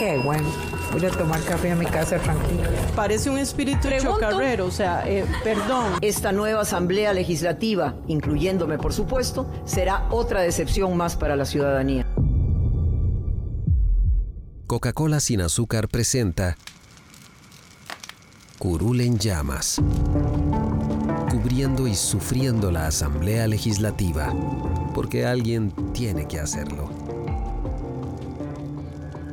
Qué bueno. Voy a tomar café a mi casa tranquilo. Parece un espíritu chocarrero, o sea, eh, perdón. Esta nueva Asamblea Legislativa, incluyéndome por supuesto, será otra decepción más para la ciudadanía. Coca-Cola sin azúcar presenta Curul en llamas, cubriendo y sufriendo la Asamblea Legislativa, porque alguien tiene que hacerlo.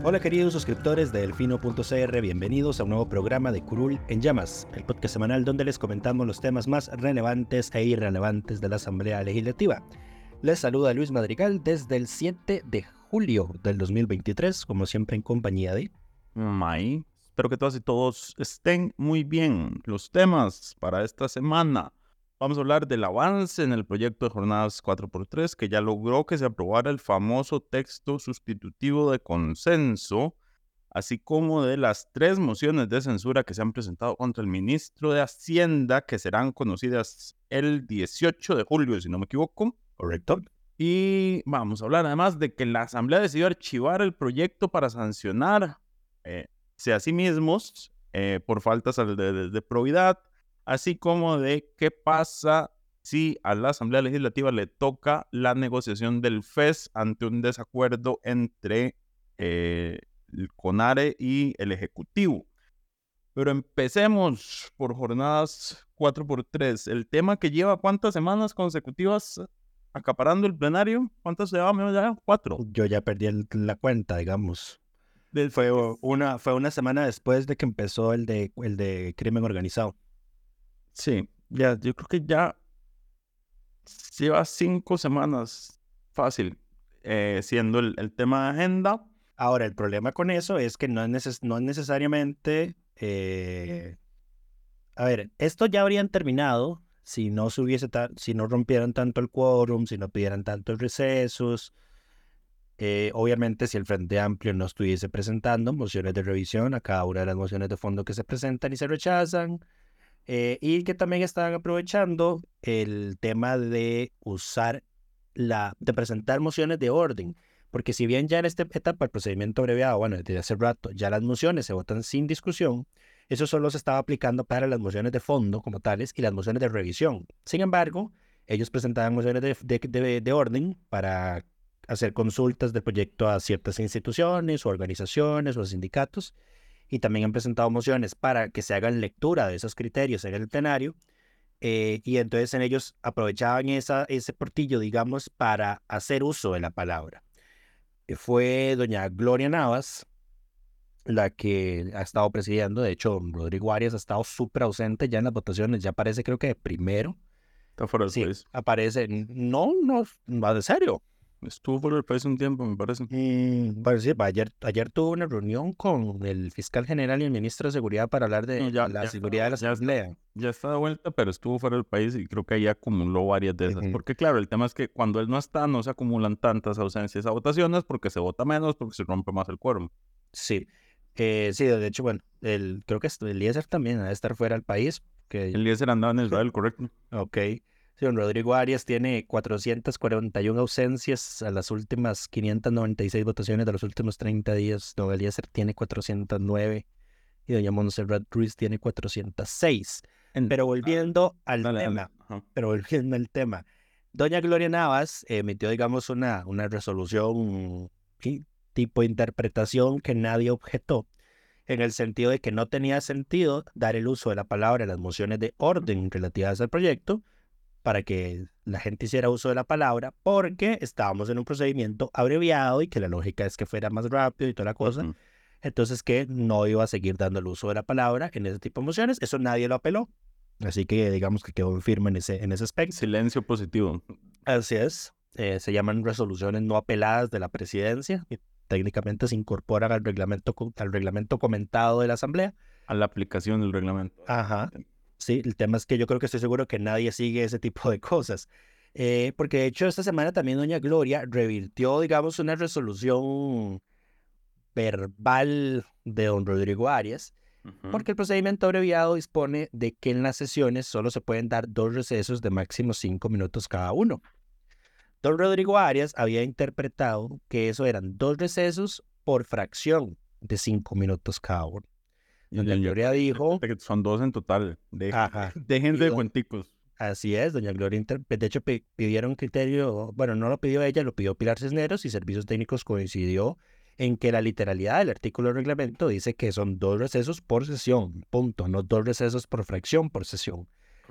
Hola queridos suscriptores de Delfino.cr, bienvenidos a un nuevo programa de Curul en Llamas, el podcast semanal donde les comentamos los temas más relevantes e irrelevantes de la Asamblea Legislativa. Les saluda Luis Madrigal desde el 7 de julio del 2023, como siempre en compañía de... May. Espero que todas y todos estén muy bien. Los temas para esta semana. Vamos a hablar del avance en el proyecto de jornadas 4x3 que ya logró que se aprobara el famoso texto sustitutivo de consenso, así como de las tres mociones de censura que se han presentado contra el ministro de Hacienda, que serán conocidas el 18 de julio, si no me equivoco. Correcto. Y vamos a hablar además de que la Asamblea decidió archivar el proyecto para sancionar eh, a sí mismos eh, por faltas de, de, de probidad así como de qué pasa si a la Asamblea Legislativa le toca la negociación del FES ante un desacuerdo entre eh, el CONARE y el Ejecutivo. Pero empecemos por jornadas 4x3. El tema que lleva cuántas semanas consecutivas acaparando el plenario, ¿cuántas lleva? Ya? Cuatro. Yo ya perdí la cuenta, digamos. Fue una, fue una semana después de que empezó el de, el de crimen organizado. Sí, ya, yo creo que ya lleva cinco semanas fácil eh, siendo el, el, tema de agenda. Ahora, el problema con eso es que no es, neces no es necesariamente... Eh... A ver, esto ya habrían terminado si no se hubiese si no rompieran tanto el quórum, si no pidieran tantos recesos. Eh, obviamente, si el Frente Amplio no estuviese presentando mociones de revisión a cada una de las mociones de fondo que se presentan y se rechazan, eh, y que también estaban aprovechando el tema de usar la, de presentar mociones de orden. Porque si bien ya en esta etapa el procedimiento abreviado, bueno, desde hace rato, ya las mociones se votan sin discusión, eso solo se estaba aplicando para las mociones de fondo como tales y las mociones de revisión. Sin embargo, ellos presentaban mociones de, de, de orden para hacer consultas del proyecto a ciertas instituciones o organizaciones o sindicatos y también han presentado mociones para que se hagan lectura de esos criterios en el plenario. Eh, y entonces en ellos aprovechaban esa, ese portillo, digamos, para hacer uso de la palabra. Eh, fue doña Gloria Navas la que ha estado presidiendo. De hecho, Rodrigo Arias ha estado súper ausente ya en las votaciones. Ya aparece, creo que de primero. Está fuera del sí, país. Aparece. No, no, va de serio. Estuvo fuera del país un tiempo, me parece. Mm, bueno, sí, ayer, ayer tuvo una reunión con el fiscal general y el ministro de Seguridad para hablar de No, ya- la ya seguridad de la ya está. asamblea. Ya está de vuelta, pero estuvo fuera del país y creo que ahí acumuló varias de esas. Porque claro, el tema es que cuando él no está, no se acumulan tantas ausencias a votaciones porque se vota menos, porque se rompe más el quórum. Sí. Eh, sí, de hecho, bueno, el, creo que el Eliezer también ha de estar fuera del país. Que, El Eliezer andaba en Israel, correcto. ok. Sí, don Rodrigo Arias tiene 441 ausencias a las últimas 596 votaciones de los últimos 30 días. Don Eliezer tiene 409 y doña Montserrat Ruiz tiene 406. Pero volviendo al Dale, tema, pero volviendo al tema. Doña Gloria Navas emitió, digamos, una, una resolución sí, tipo interpretación que nadie objetó, en el sentido de que no tenía sentido dar el uso de la palabra en las mociones de orden relativas al proyecto para que la gente hiciera uso de la palabra, porque estábamos en un procedimiento abreviado y que la lógica es que fuera más rápido y toda la cosa. Ujú. Entonces que no iba a seguir dando el uso de la palabra en ese tipo de mociones. Eso nadie lo apeló. Así que digamos que quedó firme en ese, en ese aspecto. Silencio positivo. Así es. eh, se llaman resoluciones no apeladas de la presidencia, y técnicamente se incorporan al reglamento, al reglamento comentado de la Asamblea. A la aplicación del reglamento. Ajá. Sí, el tema es que yo creo que estoy seguro que nadie sigue ese tipo de cosas. Eh, porque de hecho esta semana también doña Gloria revirtió, digamos, una resolución verbal de don Rodrigo Arias, porque el procedimiento abreviado dispone de que en las sesiones solo se pueden dar dos recesos de máximo cinco minutos cada uno. Don Rodrigo Arias había interpretado que eso eran dos recesos por fracción de cinco minutos cada uno. Doña doña Gloria dijo, Son dos en total. De, Ajá. Déjense de cuenticos. así es, doña Gloria, de hecho pi- pidieron criterio, bueno, no lo pidió ella, lo pidió Pilar Cisneros y Servicios Técnicos coincidió en que la literalidad del artículo del reglamento dice que son dos recesos por sesión, punto, no dos recesos por fracción por sesión.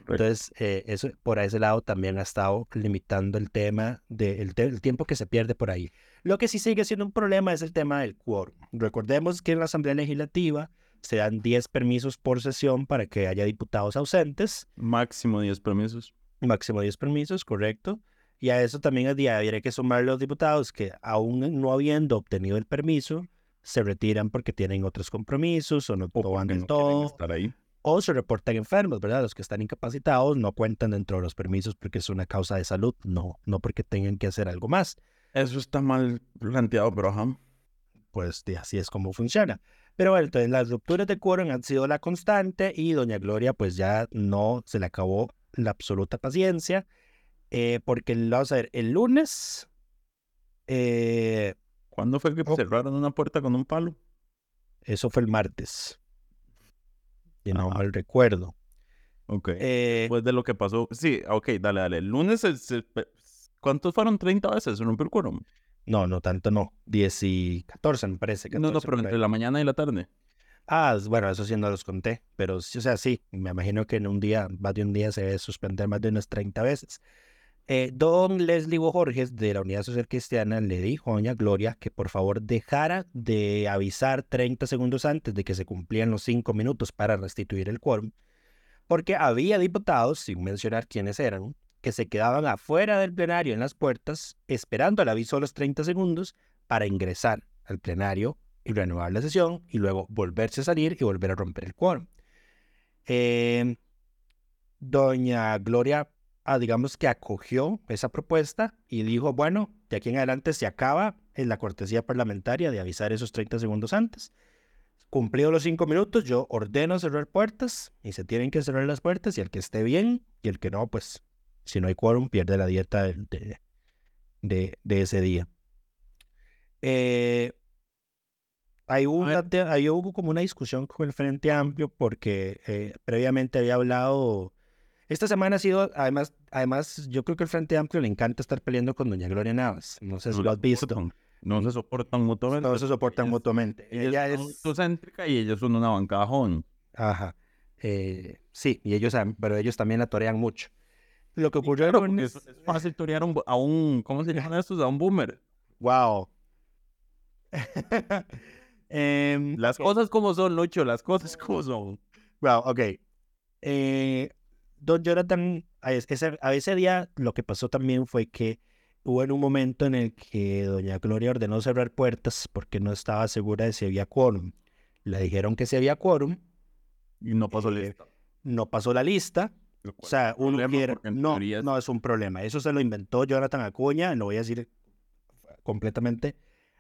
Entonces, eh, eso por ese lado también ha estado limitando el tema del tiempo que se pierde por ahí. Lo que sí sigue siendo un problema es el tema del quórum. Recordemos que en la Asamblea Legislativa se dan 10 permisos por sesión para que haya diputados ausentes, Máximo 10 permisos. máximo 10 permisos, correcto. Y a eso también habría que sumar los diputados que aún no habiendo obtenido el permiso, se retiran porque tienen otros compromisos o no, O van del no todo estar ahí. o se reportan enfermos, ¿verdad? Los que están incapacitados no cuentan dentro de los permisos porque es una causa de salud, no, no porque tengan que hacer algo más. Eso está mal planteado, pero ajá. Pues de así es como funciona. Pero bueno, entonces las rupturas de quórum han sido la constante y doña Gloria pues ya no se le acabó la absoluta paciencia eh, porque vamos a ver, el lunes, eh, ¿Cuándo fue que Oh. cerraron una puerta con un palo? eso fue el martes, y no mal recuerdo. Ok. Eh, Después de lo que pasó. Sí, ok, dale, dale. El lunes, ¿cuántos fueron? 30 veces se rompió el quórum. No, no tanto no, 10 y 14 me parece. No, no, 14 pero entre la mañana y la tarde. Ah, bueno, eso sí no los conté, pero o sea, sí, me imagino que en un día, más de un día se debe suspender más de unas 30 veces. Eh, don Leslie Bojorges de la Unidad Social Cristiana le dijo a doña Gloria que por favor dejara de avisar 30 segundos antes de que se cumplían los 5 minutos para restituir el quórum, porque había diputados, sin mencionar quiénes eran, que se quedaban afuera del plenario en las puertas esperando el aviso de los 30 segundos para ingresar al plenario y renovar la sesión y luego volverse a salir y volver a romper el quórum. Eh, doña Gloria, ah, digamos que acogió esa propuesta y dijo, bueno, de aquí en adelante se acaba en la cortesía parlamentaria de avisar esos 30 segundos antes. Cumplido los cinco minutos, yo ordeno cerrar puertas y se tienen que cerrar las puertas y el que esté bien y el que no, pues si no hay quórum pierde la dieta de, de- ese día. Eh, ver. una ahí hubo como una discusión con el Frente Amplio porque eh, previamente había hablado. Esta semana ha sido, además, además, yo creo que el Frente Amplio le encanta estar peleando con doña Gloria Navas. No sé si No lo has visto. soportan. No se soportan mutuamente. No se soportan mutuamente. Ella, Ella es autocéntrica y ellos son una bancada joven. Ajá. Eh, sí, y ellos, pero ellos también la torean mucho. Lo que ocurrió Claro, lunes- es, es fácil torear a un, bo- a un- ¿cómo se llaman estos? A un boomer. Wow. Em, Las cosas como son, Lucho, las cosas como son. Wow, ok. Eh, don Jonathan, a es- ese, a ese día lo que pasó también fue que hubo en un momento en el que doña Gloria ordenó cerrar puertas porque no estaba segura de si había quórum. Le dijeron que si había quórum, Y no pasó Eh, lista. no pasó la lista. O sea, uno quiere... No, teoría no es un problema. Eso se lo inventó Jonathan Acuña, lo voy a decir completamente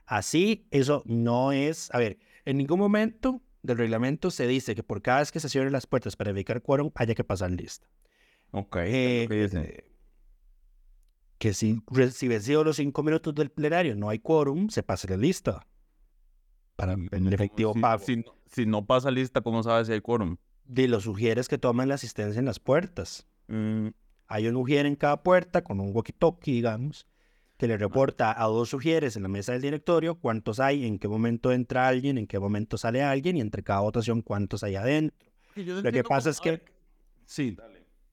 así. Eso no es... A ver, en ningún momento del reglamento se dice que por cada vez que se cierren las puertas para evitar quórum haya que pasar lista. Ok, Eh, eh, que si, si vencido los cinco minutos del plenario no hay quórum, se pase la lista para el efectivo si, pago. Si, si no pasa lista, ¿cómo sabes si hay quórum? De los sugieres que toman la asistencia en las puertas. Mm, Hay un ujier en cada puerta con un walkie-talkie, digamos, que le reporta a dos sugieres en la mesa del directorio cuántos hay, en qué momento entra alguien, en qué momento sale alguien y entre cada votación cuántos hay adentro. Lo que pasa es que Sí,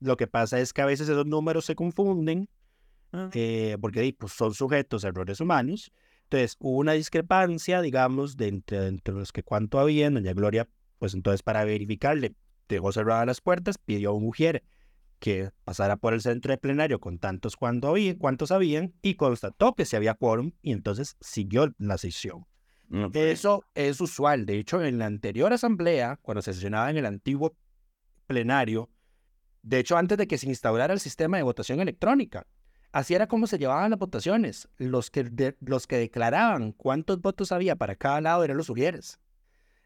lo que pasa es que a veces esos números se confunden Ah. eh, porque pues, son sujetos a errores humanos. Entonces hubo una discrepancia, digamos, de entre, entre los que cuánto había. Doña Gloria, pues entonces para verificarle, dejó cerradas las puertas, pidió a un ujier que pasara por el centro de plenario con tantos cuando había, cuantos habían y constató que se había quórum y entonces siguió la sesión. Eso es usual. De hecho, en la anterior asamblea, cuando se sesionaba en el antiguo plenario, de hecho, antes de que se instaurara el sistema de votación electrónica, así era como se llevaban las votaciones. Los que, los que declaraban cuántos votos había para cada lado eran los ujieres.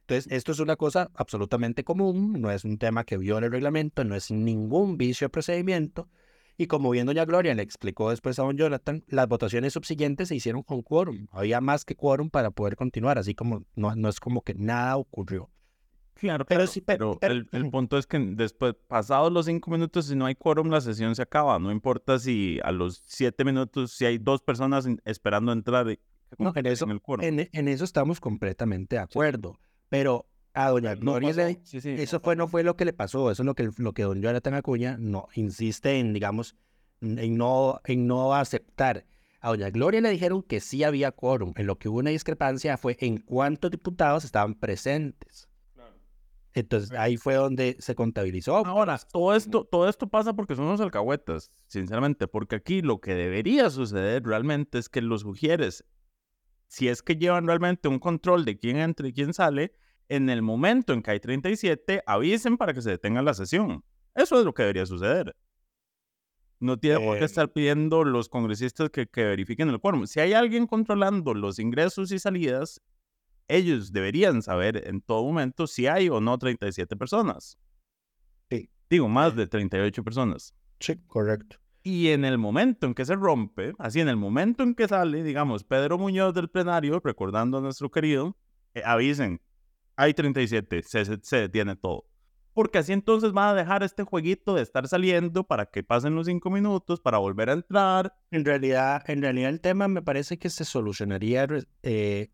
Entonces, esto es una cosa absolutamente común, no es un tema que viola el reglamento, no es ningún vicio de procedimiento. Y como bien doña Gloria le explicó después a don Jonathan, las votaciones subsiguientes se hicieron con quórum. Había más que quórum para poder continuar, así como no, no es como que nada ocurrió. Claro, pero, sí, pero, el, punto es que después, pasados los cinco minutos, si no hay quórum, la sesión se acaba. No importa si a los siete minutos, si hay dos personas esperando entrar no, en, eso, el quórum. En, eso estamos completamente de acuerdo. Pero a doña Gloria eso fue, no fue lo que le pasó, eso es lo que, lo que don Jonathan Acuña no, insiste en, digamos, en no, en no aceptar. A doña Gloria le dijeron que sí había quórum. En lo que hubo una discrepancia fue en cuántos diputados estaban presentes. Entonces ahí fue donde se contabilizó. Ahora, todo esto, todo esto pasa porque son los alcahuetas, sinceramente, porque aquí lo que debería suceder realmente es que los sugieres si es que llevan realmente un control de quién entra y quién sale, en el momento en que hay 37, avisen para que se detenga la sesión. Eso es lo que debería suceder. No tiene por qué eh, estar pidiendo los congresistas que, verifiquen el quórum. Si hay alguien controlando los ingresos y salidas, ellos deberían saber en todo momento si hay o no 37 personas. Sí. Digo, más de 38 personas. Sí, correcto. Y en el momento en que se rompe, así en el momento en que sale, digamos, Pedro Muñoz del plenario, recordando a nuestro querido, eh, avisen, hay 37, se, se, detiene todo. Porque así entonces van a dejar este jueguito de estar saliendo para que pasen los cinco minutos, para volver a entrar. En realidad, en realidad el tema me parece que se solucionaría eh,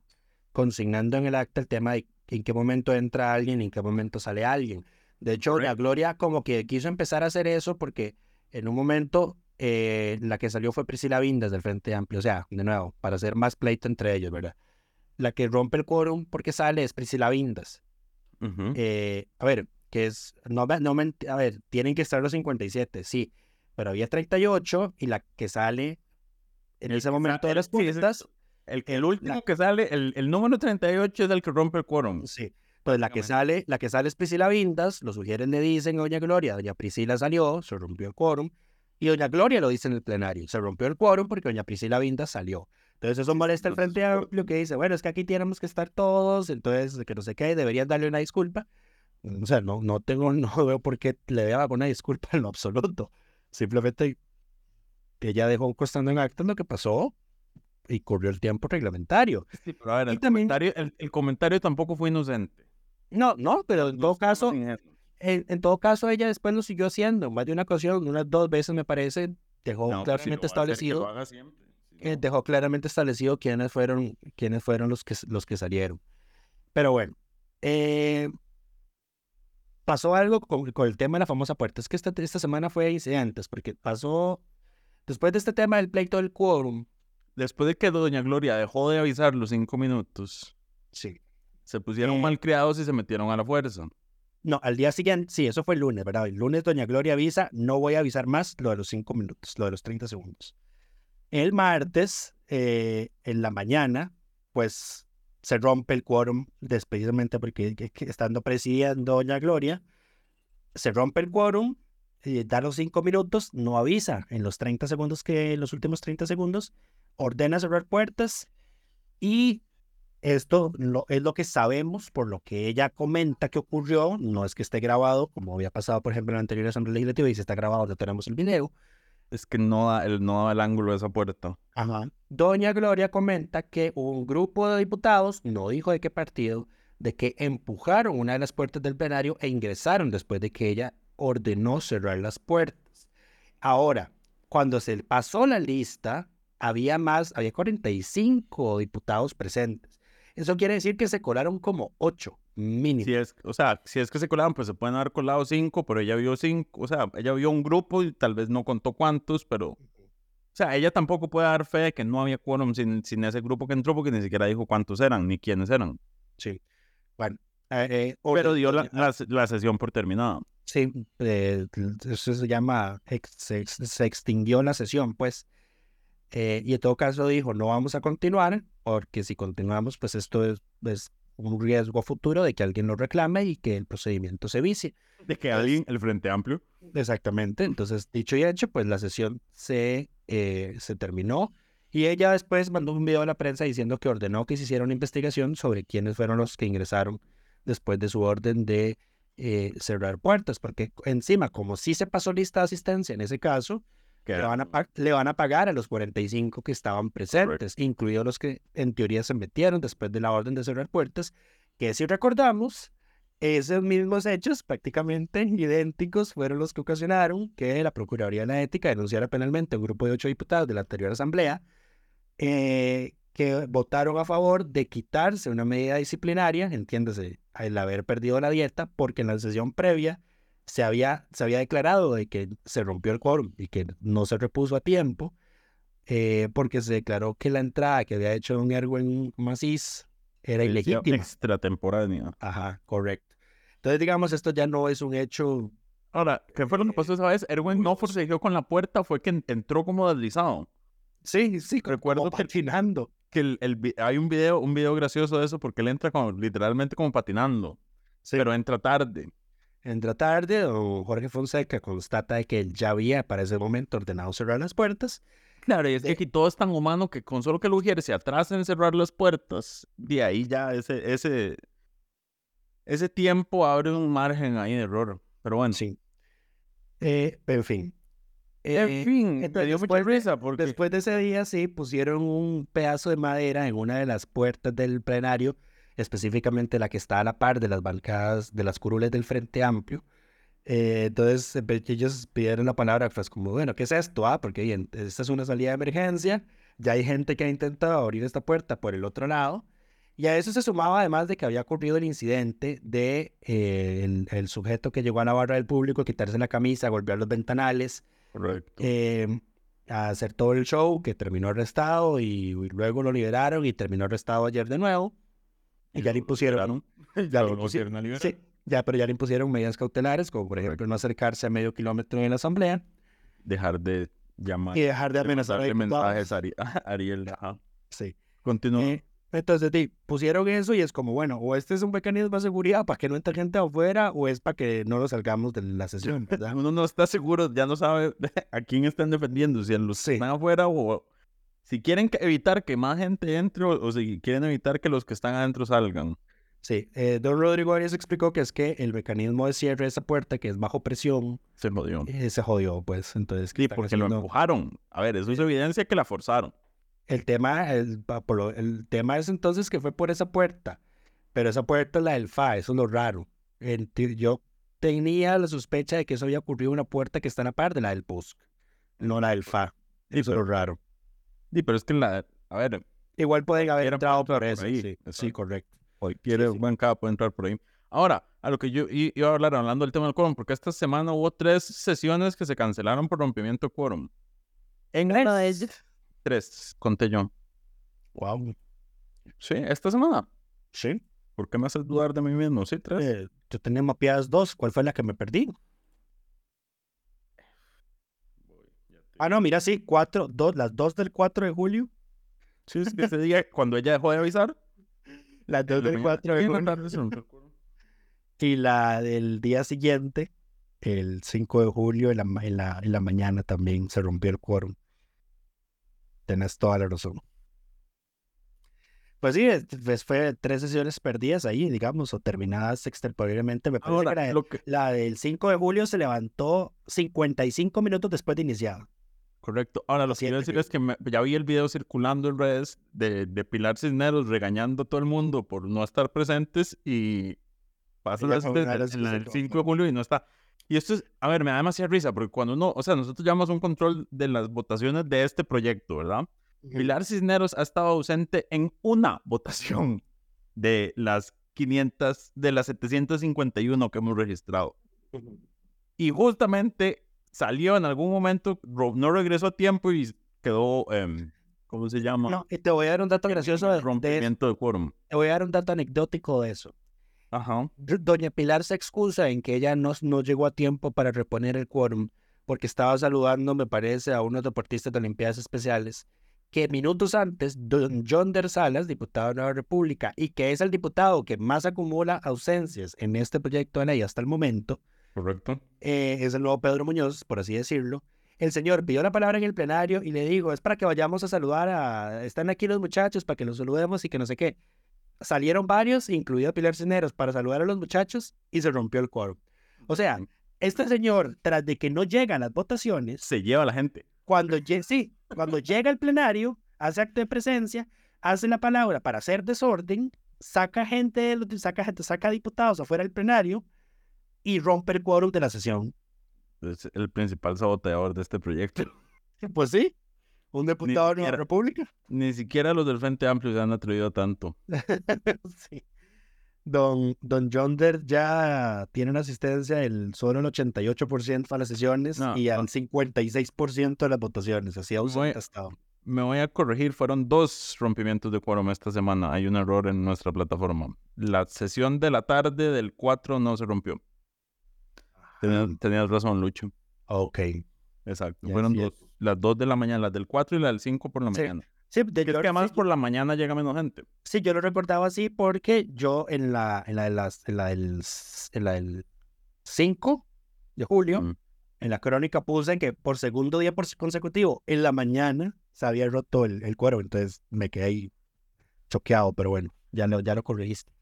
consignando en el acta el tema de en qué momento entra alguien en qué momento sale alguien. De hecho, la Gloria como que quiso empezar a hacer eso porque en un momento, eh, la que salió fue Priscila Vindas del Frente Amplio. O sea, de nuevo, para hacer más pleito entre ellos, ¿verdad? La que rompe el quórum porque sale es Priscila Vindas. Eh, a ver, que es, no, no, a ver, tienen que estar los 57, sí, pero había 38 y la que sale en ese momento de las pistas. El, el último que sale, el, el número 38 es el que rompe el quórum. Sí. Pues la que sale, la que sale es Priscila Vindas, los sugieres le dicen Doña Gloria, Doña Priscila salió, se rompió el quórum, y Doña Gloria lo dice en el plenario, se rompió el quórum porque Doña Priscila Vindas salió. Entonces eso molesta el Frente Amplio que dice, bueno, es que aquí tenemos que estar todos, entonces que no sé qué, deberían darle una disculpa. O sea, no, no tengo, no veo por qué le deba una disculpa en lo absoluto. Simplemente ella dejó costando en acta lo que pasó y corrió el tiempo reglamentario. Sí, pero a ver, el, comentario, el comentario tampoco fue inocente. No, no, pero en todo caso, en, todo caso ella después lo siguió haciendo, más de una ocasión, unas dos veces me parece, dejó claramente establecido, eh, dejó claramente establecido quiénes fueron, quiénes fueron los que, los que salieron. Pero bueno, eh, pasó algo con, el tema de la famosa puerta. Es que esta, esta semana fue incidentes, porque pasó, después de este tema del pleito del quórum. Después de que Doña Gloria dejó de avisar los cinco minutos. Sí. Se pusieron mal criados y se metieron a la fuerza. No, al día siguiente, sí, eso fue el lunes, ¿verdad? El lunes Doña Gloria avisa, no voy a avisar más lo de los cinco minutos, lo de los 30 segundos. El martes, eh, en la mañana, pues se rompe el quórum, precisamente porque estando presidiendo Doña Gloria, se rompe el quórum, y da los cinco minutos, no avisa en los 30 segundos que, en los últimos 30 segundos, ordena cerrar puertas y esto es lo que sabemos por lo que ella comenta que ocurrió. No es que esté grabado, como había pasado, por ejemplo, en la anterior Asamblea Legislativa y si está grabado, ya tenemos el video. Es que no da el, no da el ángulo de esa puerta. Ajá. Doña Gloria comenta que un grupo de diputados, no dijo de qué partido, de que empujaron una de las puertas del plenario e ingresaron después de que ella ordenó cerrar las puertas. Ahora, cuando se pasó la lista, había más, había 45 diputados presentes. Eso quiere decir que se colaron como ocho mínimo. Si es, o sea, si es que se colaron, pues se pueden haber colado cinco, pero ella vio cinco, o sea, ella vio un grupo y tal vez no contó cuántos, pero, o sea, ella tampoco puede dar fe de que no había quórum sin, sin ese grupo que entró porque ni siquiera dijo cuántos eran ni quiénes eran. Sí. Bueno, eh, pero dio la, la, sesión por terminada. Sí, eh, eso se llama, se, se, extinguió la sesión, pues. Eh, y en todo caso dijo, no vamos a continuar, porque si continuamos, pues esto es, es un riesgo futuro de que alguien lo reclame y que el procedimiento se vicie. De que alguien, el Frente Amplio. Exactamente. Entonces, dicho y hecho, pues la sesión se, eh, se terminó y ella después mandó un video a la prensa diciendo que ordenó que se hiciera una investigación sobre quiénes fueron los que ingresaron después de su orden de eh, cerrar puertas, porque encima, como sí se pasó lista de asistencia en ese caso, le van, a le van, a pagar a los 45 que estaban presentes, incluidos los que en teoría se metieron después de la orden de cerrar puertas, que si recordamos, esos mismos hechos prácticamente idénticos fueron los que ocasionaron que la Procuraduría de la Ética denunciara penalmente a un grupo de ocho diputados de la anterior asamblea eh, que votaron a favor de quitarse una medida disciplinaria, entiéndase, el haber perdido la dieta, porque en la sesión previa se había, se había declarado de que se rompió el quórum y que no se repuso a tiempo, eh, porque se declaró que la entrada que había hecho don Erwin Macís era ilegítima. Extratemporánea. Ajá, correcto. Entonces, digamos, esto ya no es un hecho. Ahora, ¿qué fue lo que pasó esa vez? Erwin no forcejeó con la puerta, fue que entró como deslizado. Sí, sí, recuerdo patinando. Que el, hay un video, un video gracioso de eso porque él entra como, literalmente como patinando. Pero entra tarde. Entra tarde, don Jorge Fonseca constata que él ya había para ese momento ordenado cerrar las puertas. Claro, y es que aquí todo es tan humano que con solo que el Ujier se atrasa en cerrar las puertas, de ahí ya ese, ese, ese tiempo abre un margen ahí de error. Pero bueno. Sí. Eh, en fin. en eh, fin, me dio mucha risa porque... Después de ese día, sí, pusieron un pedazo de madera en una de las puertas del plenario específicamente la que está a la par de las bancadas, de las curules del Frente Amplio. Eh, entonces ellos pidieron la palabra, pues como, bueno, ¿qué es esto? Ah, porque esta es una salida de emergencia, ya hay gente que ha intentado abrir esta puerta por el otro lado, y a eso se sumaba además de que había ocurrido el incidente de eh, el, sujeto que llegó a la barra del público, quitarse la camisa, golpear los ventanales, eh, a hacer todo el show, que terminó arrestado y luego lo liberaron y terminó arrestado ayer de nuevo. Y ya le impusieron. Ya lo impusieron a Sí, ya, pero ya le impusieron medidas cautelares, como por ejemplo no acercarse a medio kilómetro en la asamblea. Dejar de llamar. Y dejar de amenazar de mensajes a Ariel. Sí. Continúa. Eh, entonces, sí, pusieron eso y es como, bueno, o este es un mecanismo de seguridad para que no entre gente afuera, o es para que no lo salgamos de la sesión, ¿verdad? Uno no está seguro, ya no sabe a quién están defendiendo, si a los están afuera o, si quieren evitar que más gente entre o, si quieren evitar que los que están adentro salgan. Sí, eh, don Rodrigo Arias explicó que es que el mecanismo de cierre de esa puerta, que es bajo presión, se jodió. Eh, se jodió, pues. Entonces, sí, porque lo empujaron. A ver, eso es evidencia que la forzaron. El tema, el, el tema es entonces que fue por esa puerta, pero esa puerta es la del FA, eso es lo raro. yo tenía la sospecha de que eso había ocurrido en una puerta que está en la par de la del PUSC, no la del FA. Eso es lo raro. Sí, pero es que la, a ver. Igual pueden haber entrado por eso. sí, sí, correcto. quiere un buen puede entrar por ahí. Ahora, a lo que yo iba a hablar, hablando del tema del quórum, porque esta semana hubo tres sesiones que se cancelaron por rompimiento de quórum. En de Tres, conté yo. Wow. Sí, esta semana. Sí. ¿Por qué me haces dudar de mí mismo? Sí, tres. Eh, yo tenía mapeadas dos. ¿Cuál fue la que me perdí? Ah, no, mira, sí, cuatro, dos, las dos del 4 de julio. Sí, es que ese día, cuando ella dejó de avisar. Las dos del 4 de julio. y la del día siguiente, el 5 de julio, en la, en la, en la mañana también se rompió el quórum. Tenés toda la razón. Pues sí, pues fue tres sesiones perdidas ahí, digamos, o terminadas extemporáneamente. Me parece que, la, que la, del 5 de julio se levantó 55 minutos después de iniciar. Correcto. Ahora, lo que quiero decir es que ya vi el video circulando en redes de, de, Pilar Cisneros regañando a todo el mundo por no estar presentes y pasa el 5 de julio y no está. Y esto es, a ver, me da demasiada risa porque cuando uno, o sea, nosotros llevamos un control de las votaciones de este proyecto, ¿verdad? Pilar Cisneros ha estado ausente en una votación de las 500, de las 751 que hemos registrado. Y justamente salió en algún momento, no regresó a tiempo y quedó, em, ¿cómo se llama? No, y te voy a dar un dato gracioso de rompimiento de, quórum. Te voy a dar un dato anecdótico de eso. Ajá. Doña Pilar se excusa en que ella no, no llegó a tiempo para reponer el quórum porque estaba saludando, me parece, a unos deportistas de Olimpiadas Especiales, que minutos antes, don John Der Salas, diputado de Nueva República, y que es el diputado que más acumula ausencias en este proyecto de ley hasta el momento, Correcto. eh, es el nuevo Pedro Muñoz, por así decirlo. El señor pidió la palabra en el plenario y le digo, es para que vayamos a saludar a... Están aquí los muchachos para que los saludemos y que no sé qué. Salieron varios, incluido Pilar Cineros, para saludar a los muchachos y se rompió el quórum. O sea, este señor, tras de que no llegan las votaciones, Se lleva a la gente. cuando, sí, cuando llega al plenario, hace acto de presencia, hace la palabra para hacer desorden, saca gente, saca, gente- saca diputados afuera del plenario y rompe el quórum de la sesión. Es el principal saboteador de este proyecto. Pues sí, un diputado de Nueva siquiera- República. Ni siquiera los del Frente Amplio se han atrevido tanto. sí. Don, don Yonder ya tiene una asistencia del solo el 88% a las sesiones No, y al ah. 56% de las votaciones. Así ausente estado. Me voy a corregir, fueron dos rompimientos de quórum esta semana. Hay un error en nuestra plataforma. La sesión de la tarde del 4 no se rompió. Tenías, tenías razón, Lucho. Ok. Exacto. Ya, fueron dos. Las dos de la mañana, las del 4 y la del 5 por la Sí. mañana. Sí, de- Es que además sí, por la mañana llega menos gente. Sí, yo lo recordaba así porque yo en la, en la, de las, en la, del, en la del 5 de julio, Mm. en la crónica puse que por segundo día por consecutivo, en la mañana se había roto el, el cuero, entonces me quedé ahí choqueado, pero bueno, ya lo, ya lo corregiste.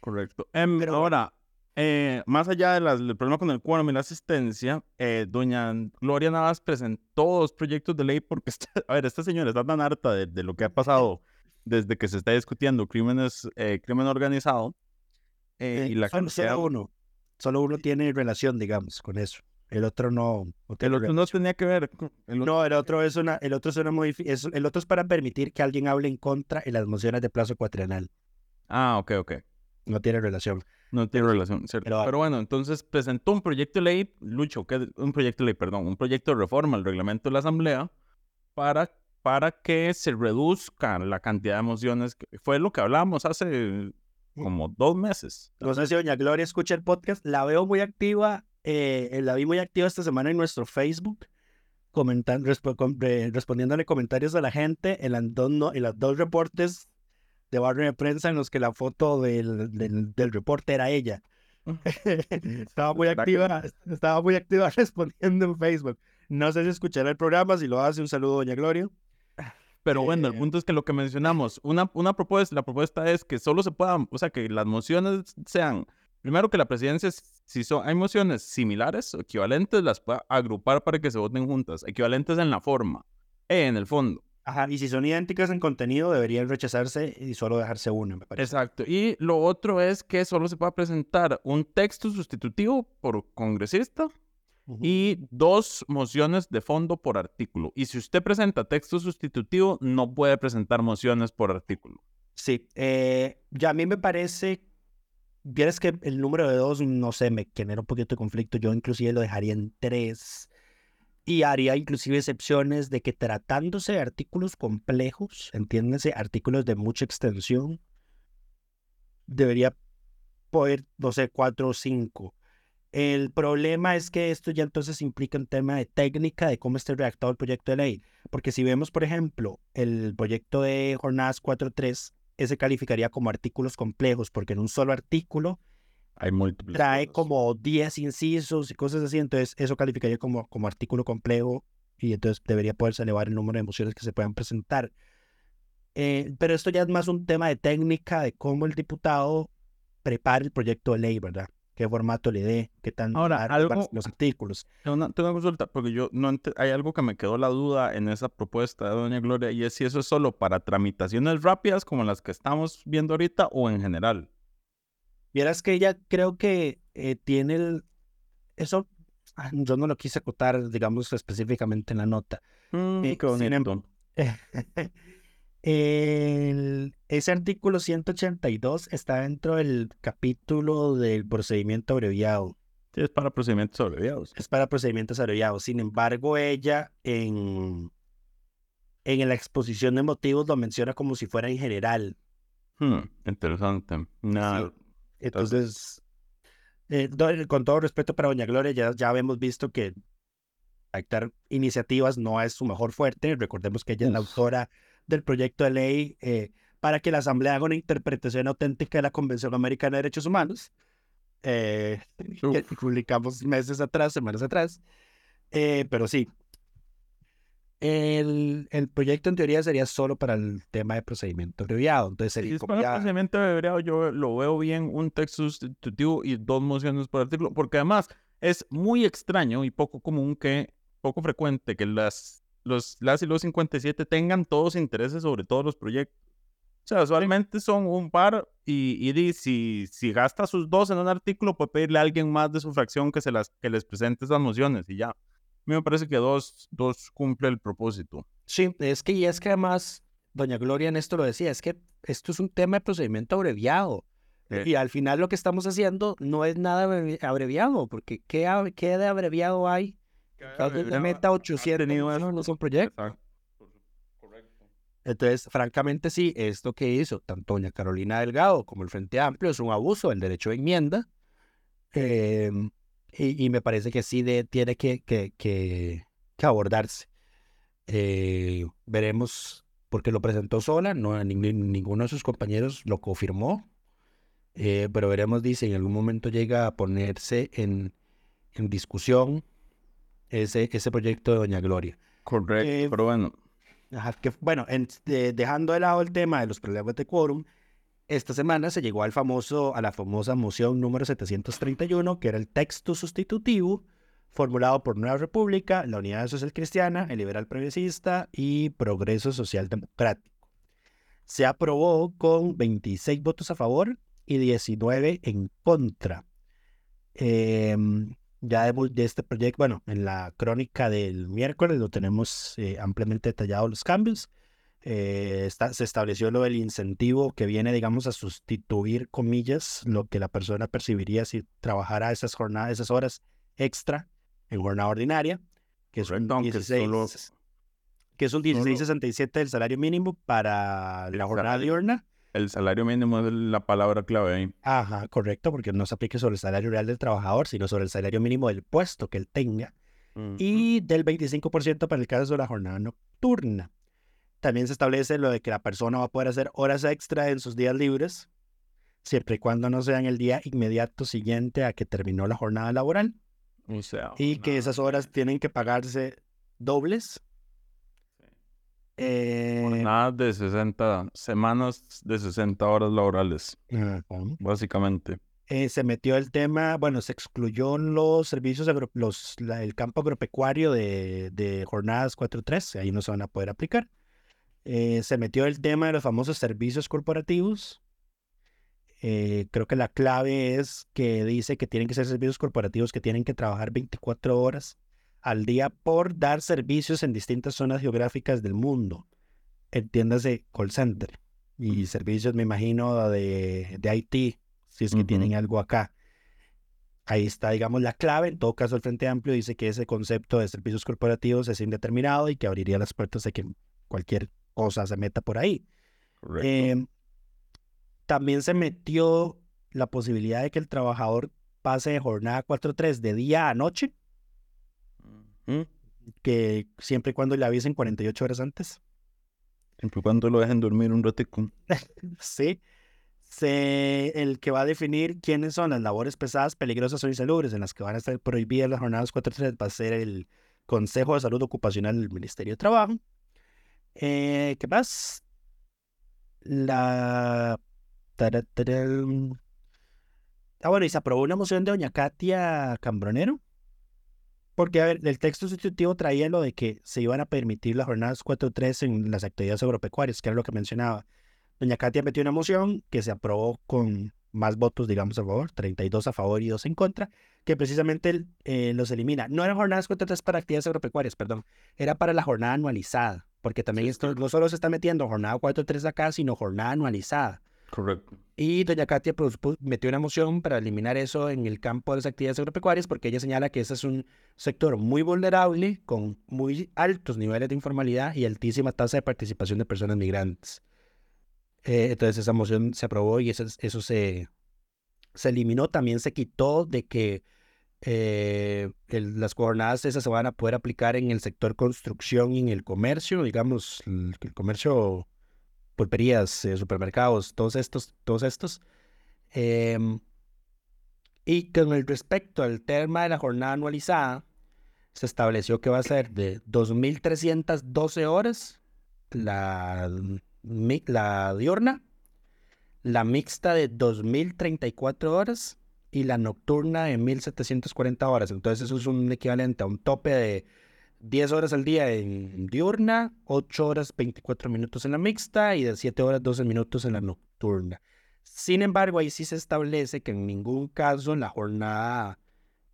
Correcto. Em, Pero- ahora, eh, más allá de las- del problema con el quórum y la asistencia, eh, doña Gloria Navas presentó dos proyectos de ley porque, está- a ver, esta señora está tan harta de, de lo que ha pasado desde que se está discutiendo crímenes, eh, crimen organizado. y la solo, uno, solo uno tiene relación, digamos, con eso. El otro no. no el otro no tenía que ver. el otro- No, el otro es una, el otro es una es- el otro es para permitir que alguien hable en contra en las mociones de plazo cuatrienal. Ah, ok, ok. No tiene relación. No tiene relación, ¿cierto? pero- Pero, bueno, entonces presentó un proyecto de ley, Lucho, que un proyecto de ley, perdón, un proyecto de reforma al reglamento de la Asamblea para, para que se reduzca la cantidad de mociones. que- fue lo que hablábamos hace como dos meses. No sé si doña Gloria escucha el podcast. La veo muy activa. eh, la vi muy activa esta semana en nuestro Facebook, comentan- respo- com- re- respondiéndole comentarios a la gente en las dos, no- en las dos reportes de barrio de prensa en los que la foto del, del, del reporte era ella. estaba muy ¿Será que- activa, estaba muy activa respondiendo en Facebook. No sé si escuchará el programa, si lo hace, un saludo, doña Gloria. Pero bueno, el Eh, punto es que lo que mencionamos, una, una propuesta, la propuesta es que solo se puedan, o sea, que las mociones sean, primero que la presidencia, si son, hay mociones similares o equivalentes, las pueda agrupar para que se voten juntas, equivalentes en la forma, en el fondo. Ajá, y si son idénticas en contenido, deberían rechazarse y solo dejarse una, me parece. Exacto. Y lo otro es que solo se pueda presentar un texto sustitutivo por congresista y dos mociones de fondo por artículo. Y si usted presenta texto sustitutivo, no puede presentar mociones por artículo. Sí, eh, ya a mí me parece, vieras que el número de dos, no sé, me genera un poquito de conflicto, yo inclusive lo dejaría en tres y haría inclusive excepciones de que tratándose de artículos complejos, entiéndanse, artículos de mucha extensión, debería poder, no sé, cuatro o cinco. El problema es que esto ya entonces implica un tema de técnica de cómo esté redactado el proyecto de ley. Porque si vemos, por ejemplo, el proyecto de jornadas 4.3, ese calificaría como artículos complejos, porque en un solo artículo Hay múltiples. trae cosas. como 10 incisos y cosas así, entonces eso calificaría como, como artículo complejo y entonces debería poderse elevar el número de mociones que se puedan presentar. Eh, pero esto ya es más un tema de técnica, de cómo el diputado prepara el proyecto de ley, ¿verdad? ¿Qué formato le dé? ¿Qué tan Ahora, algo- los artículos? Tengo una, tengo una consulta, porque yo no hay algo que me quedó la duda en esa propuesta de Doña Gloria, y es si eso es solo para tramitaciones rápidas como las que estamos viendo ahorita o en general. Vieras que ella creo que eh, tiene el... Eso ah, yo no lo quise acotar, digamos, específicamente en la nota. Mm, Eh, sin em-. El- ese artículo 182 está dentro del capítulo del procedimiento abreviado. Sí, es para procedimientos abreviados. Es para procedimientos abreviados. Sin embargo, ella en, en la exposición de motivos lo menciona como si fuera en general. Hmm, interesante. Sí. Entonces, eh, do- con todo respeto para Doña Gloria, ya, ya hemos visto que dictar iniciativas no es su mejor fuerte. Recordemos que ella es la autora del proyecto de ley eh, para que la Asamblea haga una interpretación auténtica de la Convención Americana de Derechos Humanos, eh, que publicamos meses atrás, semanas atrás. Eh, pero sí, el, el proyecto en teoría sería solo para el tema de procedimiento abreviado. Entonces Si sería es como para el ya- procedimiento abreviado, yo lo veo bien un texto sustitutivo y dos mociones por artículo, porque además es muy extraño y poco común que, poco frecuente que las, los, las y los 57 tengan todos intereses sobre todos los proyectos. O sea, usualmente son un par y, y si, si gasta sus dos en un artículo, puede pedirle a alguien más de su fracción que, se las, que les presente esas mociones y ya. Me parece que dos, dos cumple el propósito. Sí, es que y es que además, doña Gloria en esto lo decía, es que esto es un tema de procedimiento abreviado. Eh. Y al final lo que estamos haciendo no es nada abrevi- abreviado, porque ¿qué, qué de abreviado hay? Le meta 800 no, no es un proyecto. Entonces, francamente, sí, esto que hizo tanto doña Carolina Delgado como el Frente Amplio es un abuso del derecho de enmienda. em, y, y me parece que sí de- tiene que, que, que- que abordarse. Eh, veremos, porque lo presentó sola, no, ning- ninguno de sus compañeros lo confirmó. eh, pero veremos, dice, en algún momento llega a ponerse en, en discusión ese, ese proyecto de Doña Gloria. Correcto, Eh, pero bueno. Ajá, que, bueno, en- de- dejando de lado el tema de los problemas de quórum, esta semana se llegó a la famosa moción número 731, que era el texto sustitutivo formulado por Nueva República, la Unidad Social Cristiana, el Liberal Progresista y Progreso Social Democrático. Se aprobó con 26 votos a favor y 19 en contra. Em, ya hemos- de este proyecto, bueno, en la crónica del miércoles lo tenemos eh, ampliamente detallado los cambios. Eh, está- se estableció lo del incentivo que viene, digamos, a sustituir, comillas, lo que la persona percibiría si trabajara esas jornadas, esas horas extra en jornada ordinaria, que es un Correcto, aunque 16, solo- que es un 16.67 del salario mínimo para la jornada diurna. El salario mínimo es la palabra clave ahí. Ajá, correcto, porque no se aplique sobre el salario real del trabajador, sino sobre el salario mínimo del puesto que él tenga. Y del 25% para el caso de la jornada nocturna. También se establece lo de que la persona va a poder hacer horas extra en sus días libres, siempre y cuando no sean el día inmediato siguiente a que terminó la jornada laboral, O sea, y que esas horas tienen que pagarse dobles. Eh, jornadas de 60 semanas de 60 horas laborales, básicamente. Eh, se metió el tema, bueno, se excluyó los servicios, agro- los, la- el campo agropecuario de, de jornadas 4.3, ahí no se van a poder aplicar. Eh, se metió el tema de los famosos servicios corporativos. Eh, creo que la clave es que dice que tienen que ser servicios corporativos que tienen que trabajar 24 horas al día por dar servicios en distintas zonas geográficas del mundo. Entiéndase call center y servicios, me imagino, de, de IT, si es que Ujú. tienen algo acá. Ahí está, digamos, la clave. En todo caso, el Frente Amplio dice que ese concepto de servicios corporativos es indeterminado y que abriría las puertas a que cualquier cosa se meta por ahí. Correcto. Eh, también se metió la posibilidad de que el trabajador pase de jornada 4-3 de día a noche, ¿Mm? que siempre y cuando le avisen 48 horas antes. Siempre y cuando lo dejen dormir un ratico. Sí. Se, el que va a definir quiénes son las labores pesadas, peligrosas o insalubres en las que van a estar prohibidas las jornadas 4-3 va a ser el Consejo de Salud Ocupacional del Ministerio de Trabajo. Eh, ¿Qué más? La... Ah, bueno, y se aprobó una moción de doña Katia Cambronero. Porque, a ver, el texto sustitutivo traía lo de que se iban a permitir las jornadas 4-3 en las actividades agropecuarias, que era lo que mencionaba. Doña Katia metió una moción que se aprobó con más votos, digamos, a favor, 32 a favor y 2 en contra, que precisamente eh, los elimina. No eran jornadas 4-3 para actividades agropecuarias, perdón, era para la jornada anualizada, porque también esto no solo se está metiendo jornada 4-3 acá, sino jornada anualizada. Correcto. Y doña Katia pues, pu- metió una moción para eliminar eso en el campo de las actividades agropecuarias porque ella señala que ese es un sector muy vulnerable, con muy altos niveles de informalidad y altísima tasa de participación de personas migrantes. Eh, entonces esa moción se aprobó y eso, es- eso se, se eliminó, también se quitó de que eh, el- las jornadas esas se van a poder aplicar en el sector construcción y en el comercio, digamos, el, el comercio, pulperías, eh, supermercados, todos estos, todos estos. Em, y con el respecto al tema de la jornada anualizada, se estableció que va a ser de 2.312 horas la, la diurna, la mixta de 2.034 horas y la nocturna de 1.740 horas. Entonces eso es un equivalente a un tope de 10 horas al día en diurna, 8 horas 24 minutos en la mixta y de 7 horas 12 minutos en la nocturna. Sin embargo, ahí sí se establece que en ningún caso la jornada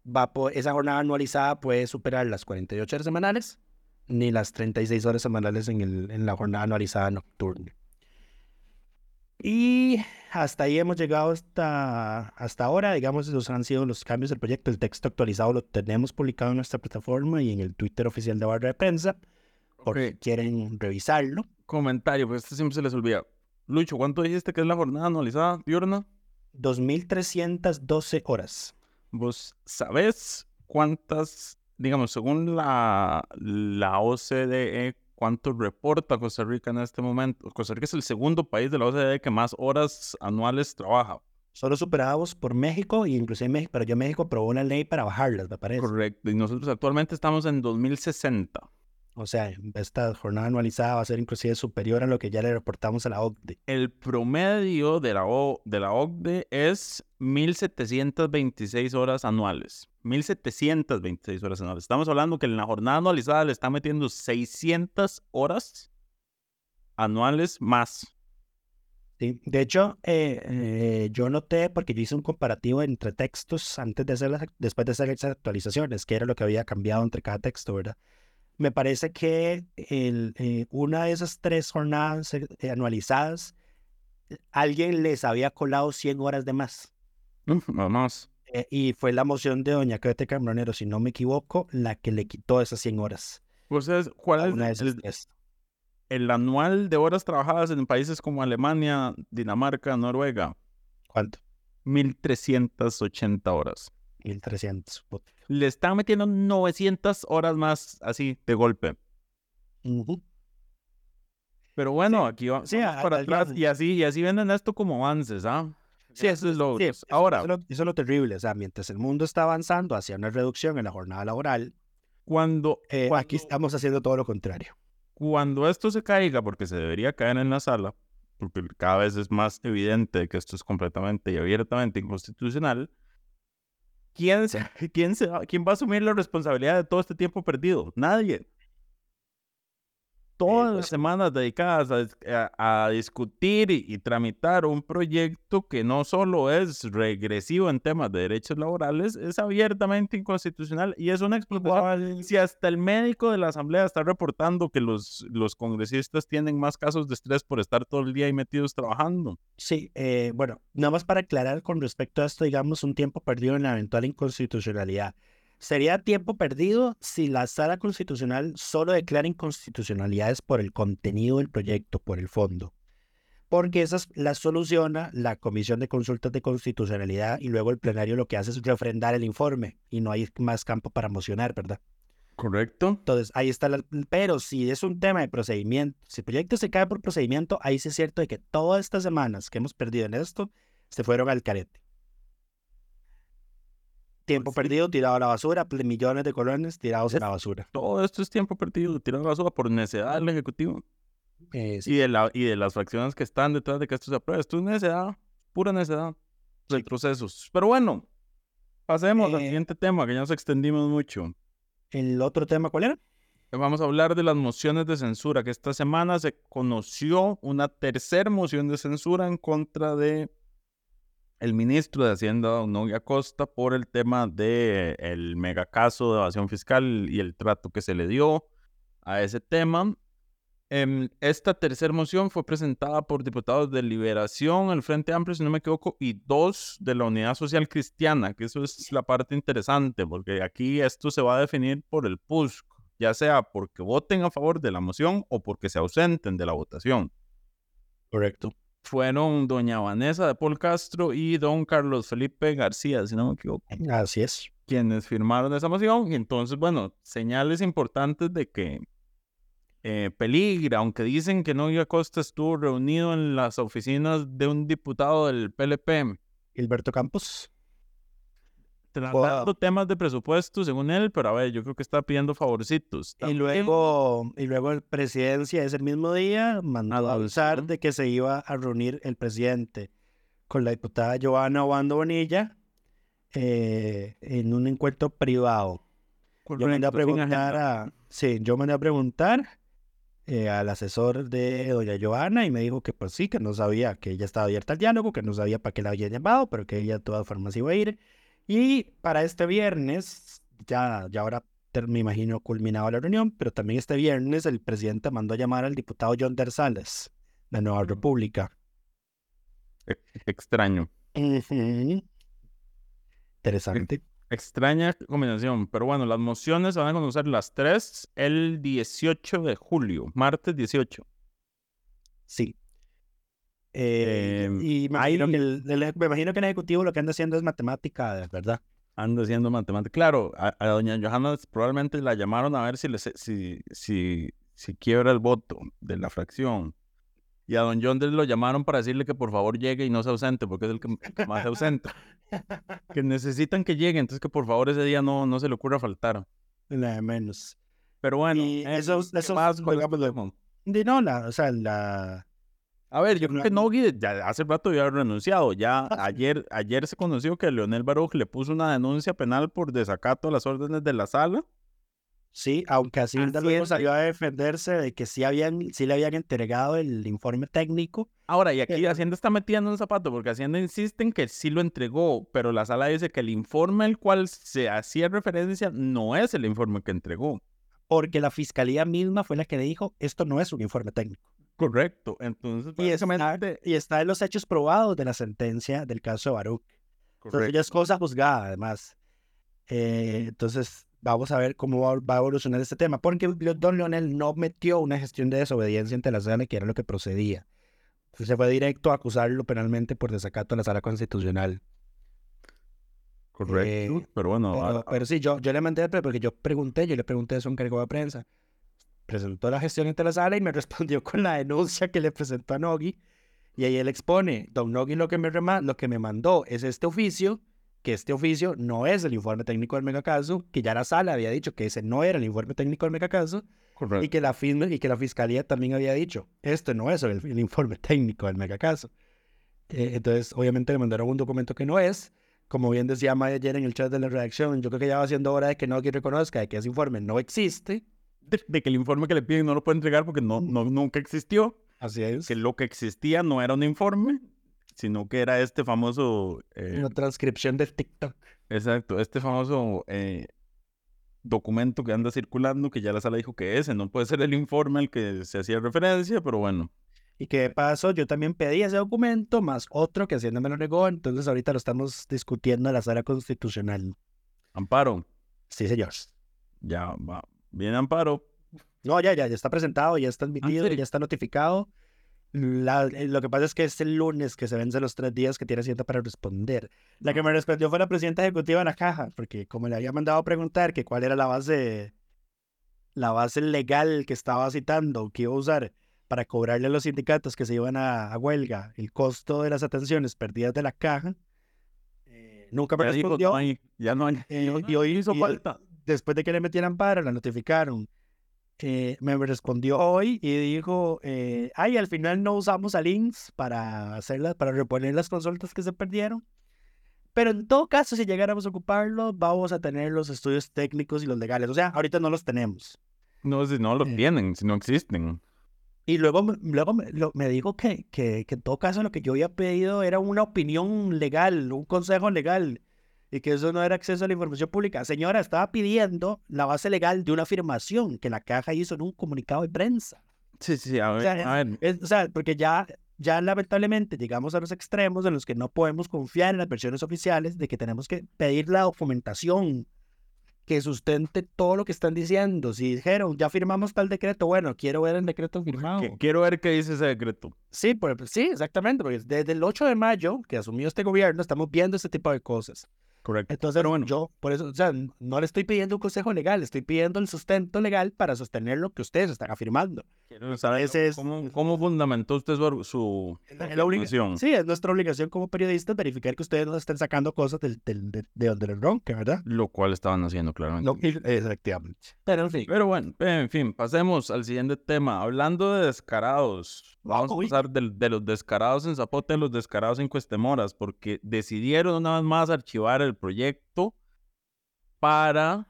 va esa jornada anualizada puede superar las 48 horas semanales ni las 36 horas semanales en, el, en la jornada anualizada nocturna. Y hasta ahí hemos llegado hasta, hasta ahora. Digamos, esos han sido los cambios del proyecto. El texto actualizado lo tenemos publicado en nuestra plataforma y en el Twitter oficial de Barra de Prensa, por si quieren revisarlo. Comentario, porque este siempre se les olvida. Lucho, ¿cuánto dijiste que es la jornada anualizada diurna? 2.312 horas. ¿Vos sabés cuántas, digamos, según la, la OCDE, cuánto reporta Costa Rica en este momento? Costa Rica es el segundo país de la OCDE que más horas anuales trabaja. Solo superados por México y inclusive México, pero yo México aprobó una ley para bajarlas, me parece. Correcto. Y nosotros actualmente estamos en 2060. O sea, esta jornada anualizada va a ser inclusive superior a lo que ya le reportamos a la OCDE. El promedio de la, O- de la OCDE es 1.726 horas anuales. 1.726 horas anuales. Estamos hablando que en la jornada anualizada le están metiendo 600 horas anuales más. Sí, de hecho, eh, eh, yo noté, porque yo hice un comparativo entre textos antes de hacer las, después de hacer esas actualizaciones, que era lo que había cambiado entre cada texto, ¿verdad? Me parece que el, eh, una de esas tres jornadas eh, eh, anualizadas, alguien les había colado 100 horas de más. Nada más. Eh, y fue la moción de doña Cate Cambronero, si no me equivoco, la que le quitó esas 100 horas a ¿cuál una de es esas el, el anual de horas trabajadas en países como Alemania, Dinamarca, Noruega? ¿Cuánto? 1.380 horas. 1300. Le están metiendo 900 horas más así de golpe. Ujú. Pero bueno, aquí va, sí, vamos a- para al atrás y así, y así venden esto como avances, ¿ah? Sí, eso es lo Sí, Ahora, Eso, es lo, eso es lo terrible. O sea, mientras el mundo está avanzando hacia una reducción en la jornada laboral, cuando, eh, cuando, aquí estamos haciendo todo lo contrario. cuando esto se caiga, porque se debería caer en la sala, porque cada vez es más evidente que esto es completamente y abiertamente inconstitucional, ¿quién, se- quién, se ¿quién va a asumir la responsabilidad de todo este tiempo perdido? Nadie. Todas las pues- semanas dedicadas a, a discutir y, y tramitar un proyecto que no solo es regresivo en temas de derechos laborales, es abiertamente inconstitucional y es una explotación. Si hasta el médico de la asamblea está reportando que los, los congresistas tienen más casos de estrés por estar todo el día ahí metidos trabajando. Sí, eh, bueno, nada más para aclarar con respecto a esto, digamos, un tiempo perdido en la eventual inconstitucionalidad. Sería tiempo perdido si la sala constitucional solo declara inconstitucionalidades por el contenido del proyecto, por el fondo. Porque esas las soluciona la Comisión de Consultas de Constitucionalidad y luego el plenario lo que hace es refrendar el informe y no hay más campo para mocionar, ¿verdad? ¿Correcto? Entonces, ahí está la... Pero si es un tema de procedimiento, si el proyecto se cae por procedimiento, ahí sí es cierto de que todas estas semanas que hemos perdido en esto se fueron al carete. Tiempo perdido, tirado a la basura, millones de colones tirados a la basura. Todo esto es tiempo perdido, tirando basura por necedad del Ejecutivo Eh, sí, y de, la, y de las fracciones que están detrás de que esto se apruebe. Esto es necedad, pura necedad, retrocesos. Pero bueno, pasemos al Eh, siguiente tema, que ya nos extendimos mucho. ¿El otro tema cuál era? Vamos a hablar de las mociones de censura, que esta semana se conoció una tercera moción de censura en contra de el ministro de Hacienda, Don Nogui Acosta, por el tema del el megacaso de evasión fiscal y el trato que se le dio a ese tema. Em, esta tercera moción fue presentada por diputados de Liberación, el Frente Amplio, si no me equivoco, y dos de la Unidad Social Cristiana, que eso es la parte interesante, porque aquí esto se va a definir por el PUSC, ya sea porque voten a favor de la moción o porque se ausenten de la votación. Correcto. Fueron doña Vanessa de Paul Castro y don Carlos Felipe García, si no me equivoco. Así es. Quienes firmaron esa moción. Y entonces, bueno, señales importantes de que eh, peligra, aunque dicen que Nogui Acosta estuvo reunido en las oficinas de un diputado del PLP. Gilberto Campos. Tratando temas de presupuesto, según él, pero a ver, yo creo que está pidiendo favorcitos. Y luego, y luego el presidencia ese mismo día mandó a avisar de que se iba a reunir el presidente con la diputada Giovanna Obando Bonilla eh, en un encuentro privado. yo mandé a preguntar a, sí, yo mandé a preguntar eh, al asesor de doña Giovanna y me dijo que pues sí, que no sabía que ella estaba abierta al diálogo, que no sabía para qué la había llamado, pero que ella de todas formas iba a ir. Y para este viernes, ya, ya ahora me imagino culminado la reunión, pero también este viernes el presidente mandó a llamar al diputado John Dersales de Nueva República. E, extraño. Interesante. Extraña combinación, pero bueno, las mociones se van a conocer las tres el 18 de julio, martes 18. Sí. Eh, em, y me imagino, que el, me imagino, que el, Ejecutivo lo que anda haciendo es matemática, ¿verdad? Anda haciendo matemática. Claro, a, doña Johanna probablemente la llamaron a ver si, le, si, si, si quiebra el voto de la fracción. Y a don John lo llamaron para decirle que por favor llegue y no se ausente, porque es el que, más se ausenta. que necesitan que llegue, entonces que por favor ese día no, no se le ocurra faltar. Nada menos. Pero bueno, eso, eso más, de no, la, o sea, la, a ver, yo creo que Nogui ya hace rato había renunciado. Ya ayer, ayer se conoció que Leonel Baruch le puso una denuncia penal por desacato a las órdenes de la sala. Sí, aunque así luego salió a defenderse de que sí, habían, sí le habían entregado el informe técnico. Ahora, y aquí Hacienda está metiendo un zapato porque Hacienda insiste en que sí lo entregó, pero la sala dice que el informe al cual se hacía referencia no es el informe que entregó. Porque la fiscalía misma fue la que le dijo, esto no es un informe técnico. Correcto. Entonces, y, está, y está en los hechos probados de la sentencia del caso de Baruch. Entonces ya es cosa juzgada, además. Eh, entonces, vamos a ver cómo va, a evolucionar este tema. Porque don Leonel no metió una gestión de desobediencia ante la sala, que era lo que procedía. Entonces, se fue directo a acusarlo penalmente por desacato a la sala constitucional. Correcto. Eh, pero bueno. Pero, sí, yo, yo le mandé, porque yo pregunté, yo le pregunté eso en cargo de prensa presentó la gestión ante la sala y me respondió con la denuncia que le presentó a Nogui. Y ahí él expone, don Nogui lo que, me lo que me mandó es este oficio, que este oficio no es el informe técnico del megacaso, que ya la sala había dicho que ese no era el informe técnico del megacaso, y que, la y que la fiscalía también había dicho, este no es el, informe técnico del megacaso. Eh, entonces, obviamente le mandaron un documento que no es, como bien decía Maya ayer en el chat de la redacción, yo creo que ya va siendo hora de que Nogui reconozca de que ese informe no existe, de, que el informe que le piden no lo puede entregar porque no, no, nunca existió. Así es. Que lo que existía no era un informe, sino que era este famoso... Eh, Una transcripción del TikTok. Exacto, este famoso eh, documento que anda circulando, que ya la sala dijo que ese no puede ser el informe al que se hacía referencia, pero bueno. Y que de paso yo también pedí ese documento, más otro que Hacienda me lo negó, entonces ahorita lo estamos discutiendo en la sala constitucional. Amparo. Sí, señor. Ya, va, Bien, Amparo. No, ya, ya, ya está presentado, ya está admitido, ya está notificado. Eh, lo que pasa es que es el lunes que se vence los tres días que tiene Hacienda para responder. La que me respondió fue la presidenta ejecutiva de la caja, porque como le había mandado a preguntar que cuál era la base, la base legal que estaba citando, que iba a usar para cobrarle a los sindicatos que se iban a, huelga el costo de las atenciones perdidas de la caja, eh, nunca me respondió. ya no hay. Eh, y, hoy hizo falta después de que le metieran para, la notificaron. Eh, me respondió hoy y dijo, eh, ay, al final no usamos a links para hacerlas, para reponer las consultas que se perdieron. Pero en todo caso, si llegáramos a ocuparlo, vamos a tener los estudios técnicos y los legales. O sea, ahorita no los tenemos. No, si no los eh, tienen, si no existen. Y luego, luego me, me dijo que, que, que en todo caso lo que yo había pedido era una opinión legal, un consejo legal y que eso no era acceso a la información pública. Señora, estaba pidiendo la base legal de una afirmación que la caja hizo en un comunicado de prensa. Sí, sí, a ver. O sea, porque ya, ya lamentablemente llegamos a los extremos en los que no podemos confiar en las versiones oficiales de que tenemos que pedir la documentación que sustente todo lo que están diciendo. Si dijeron, ya firmamos tal decreto, bueno, quiero ver el decreto firmado. Que- quiero ver qué dice ese decreto. Sí, por- sí, exactamente, porque desde el 8 de mayo que asumió este gobierno estamos viendo este tipo de cosas. Correcto. Entonces, yo, por eso, o sea, no le estoy pidiendo un consejo legal, le estoy pidiendo el sustento legal para sostener lo que ustedes están afirmando. Quiero saber Ese es- cómo, cómo fundamentó usted su, su Es la obliga- afirmación. Sí, es nuestra obligación como periodistas verificar que ustedes no estén sacando cosas del, del- de, de donde les ronca, ¿verdad? Lo cual estaban haciendo claramente. No, efectivamente. Pero en fin. Pero bueno, en fin, pasemos al siguiente tema. Hablando de descarados, vamos Uy. a pasar del- de, los descarados en Zapote a los descarados en Cuestemoras, porque decidieron una vez más archivar el proyecto para...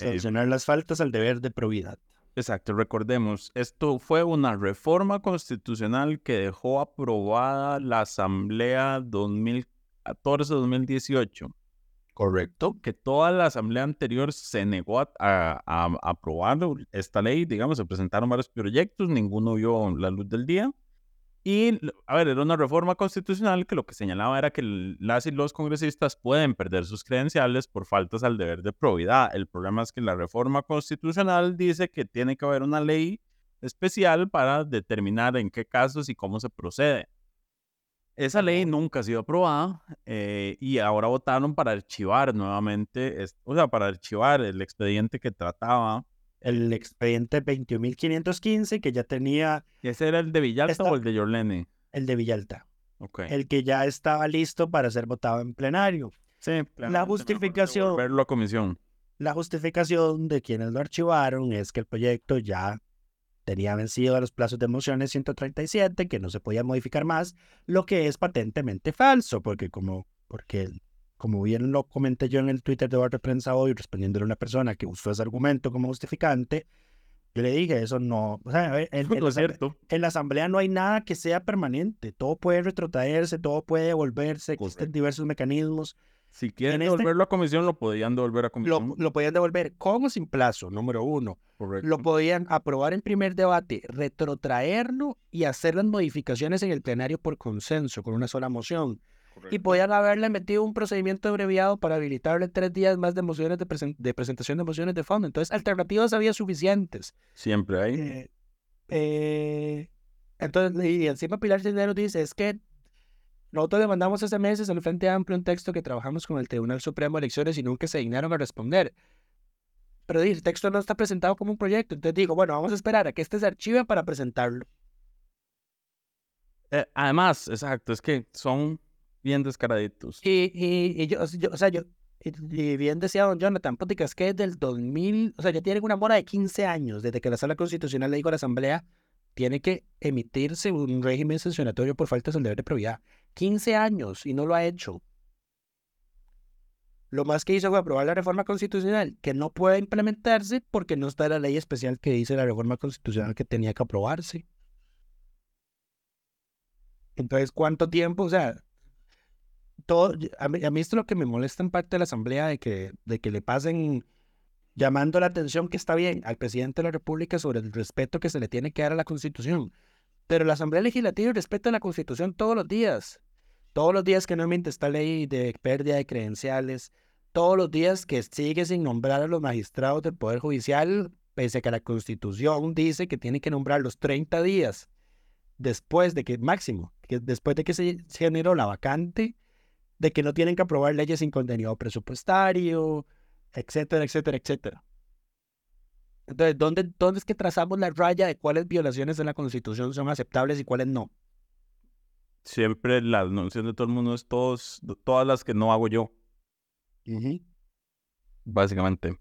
eh, Sancionar las faltas al deber de probidad. Exacto, recordemos, esto fue una reforma constitucional que dejó aprobada la Asamblea 2014-2018. Correcto. que toda la asamblea anterior se negó a, a- a aprobar esta ley, digamos, se presentaron varios proyectos, ninguno vio la luz del día. Y, a ver, era una reforma constitucional que lo que señalaba era que las y los congresistas pueden perder sus credenciales por faltas al deber de probidad. El problema es que la reforma constitucional dice que tiene que haber una ley especial para determinar en qué casos y cómo se procede. Esa ley nunca ha sido aprobada eh, y ahora votaron para archivar nuevamente, o sea, para archivar el expediente que trataba. El expediente 21.515 que ya tenía ¿Ese era el de Villalta Esta- o el de Yorlene? el de Villalta, Ok. el que ya estaba listo para ser votado en plenario. sí, la justificación- Verlo a comisión. La justificación de quienes lo archivaron es que el proyecto ya tenía vencido a los plazos de mociones 137, que no se podía modificar más, lo que es patentemente falso, porque como, porque, como bien lo comenté yo en el Twitter de Barra Prensa hoy, respondiéndole a una persona que usó ese argumento como justificante, yo le dije, eso no, o sea, en, la, asamblea- cierto. en la asamblea no hay nada que sea permanente, todo puede retrotraerse, todo puede devolverse, existen Correcto. diversos mecanismos, Si quieren en este- devolverlo a comisión, lo podían devolver a lo, comisión. lo podían devolver con o sin plazo, número uno. Correcto. lo podían aprobar en primer debate, retrotraerlo y hacer las modificaciones en el plenario por consenso, con una sola moción. Y podían haberle metido un procedimiento abreviado para habilitarle tres días más de mociones de, presen- de presentación de mociones de fondo. Entonces, alternativas había suficientes. Siempre hay. Eh, eh, entonces, y encima Pilar Cisneros dice, es que nosotros le mandamos hace meses al Frente Amplio un texto que trabajamos con el Tribunal Supremo de Elecciones y nunca se dignaron a responder. Pero di, el texto no está presentado como un proyecto. Entonces digo, bueno, vamos a esperar a que este se archive para presentarlo. Eh, además, exacto, es que son bien descaraditos. Y, y, y yo, o sea, yo, bien decía don Jonathan, putica, es que desde el 2000, o sea, ya tienen una mora de 15 años desde que la Sala Constitucional le dijo a la Asamblea, tiene que emitirse un régimen sancionatorio por faltas al deber de probidad. 15 años y no lo ha hecho. Lo más que hizo fue aprobar la reforma constitucional, que no puede implementarse porque no está la ley especial que dice la reforma constitucional que tenía que aprobarse. Entonces, ¿cuánto tiempo? O sea, todo, a mí, a mí esto es lo que me molesta en parte de la Asamblea, de que, de que le pasen llamando la atención que está bien al presidente de la República sobre el respeto que se le tiene que dar a la Constitución. Pero la Asamblea Legislativa respeta la Constitución todos los días. Todos los días que no emite esta ley de pérdida de credenciales, todos los días que sigue sin nombrar a los magistrados del Poder Judicial, pese a que la Constitución dice que tiene que nombrar los 30 días después de que, máximo, después de que se generó la vacante, de que no tienen que aprobar leyes sin contenido presupuestario, etcétera, etcétera, etcétera. Entonces, ¿dónde, ¿dónde es que trazamos la raya de cuáles violaciones de la Constitución son aceptables y cuáles no? Siempre la noción de todo el mundo es todos, todas las que no hago yo, básicamente.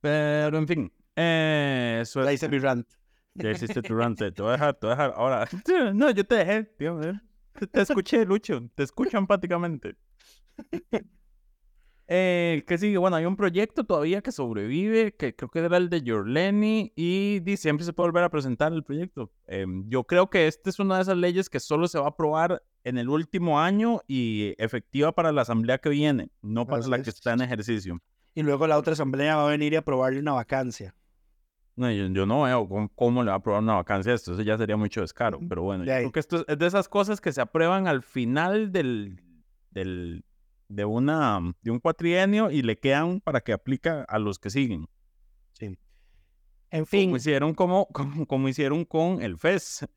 Pero en fin, eh, eso es. hice mi rant. Ya hiciste tu rant, te te voy a dejar, te voy a dejar. Ahora, no, yo te dejé, tío. Te, escuché, Lucho, te escucho empáticamente. Eh, ¿Qué sigue? Bueno, hay un proyecto todavía que sobrevive, que creo que era el de Yorleni, y di, siempre se puede volver a presentar el proyecto. Em, yo creo que esta es una de esas leyes que solo se va a aprobar en el último año y efectiva para la asamblea que viene, no para la que es. está en ejercicio. Y luego la otra asamblea va a venir y aprobarle una vacancia. No, yo, yo no veo cómo, cómo le va a aprobar una vacancia esto. Eso ya sería mucho descaro. Pero bueno, yo creo que esto es, de esas cosas que se aprueban al final del, del, de, una, de un cuatrienio y le quedan para que aplica a los que siguen. Sí. En fin. Como hicieron, como, como, hicieron con el FES.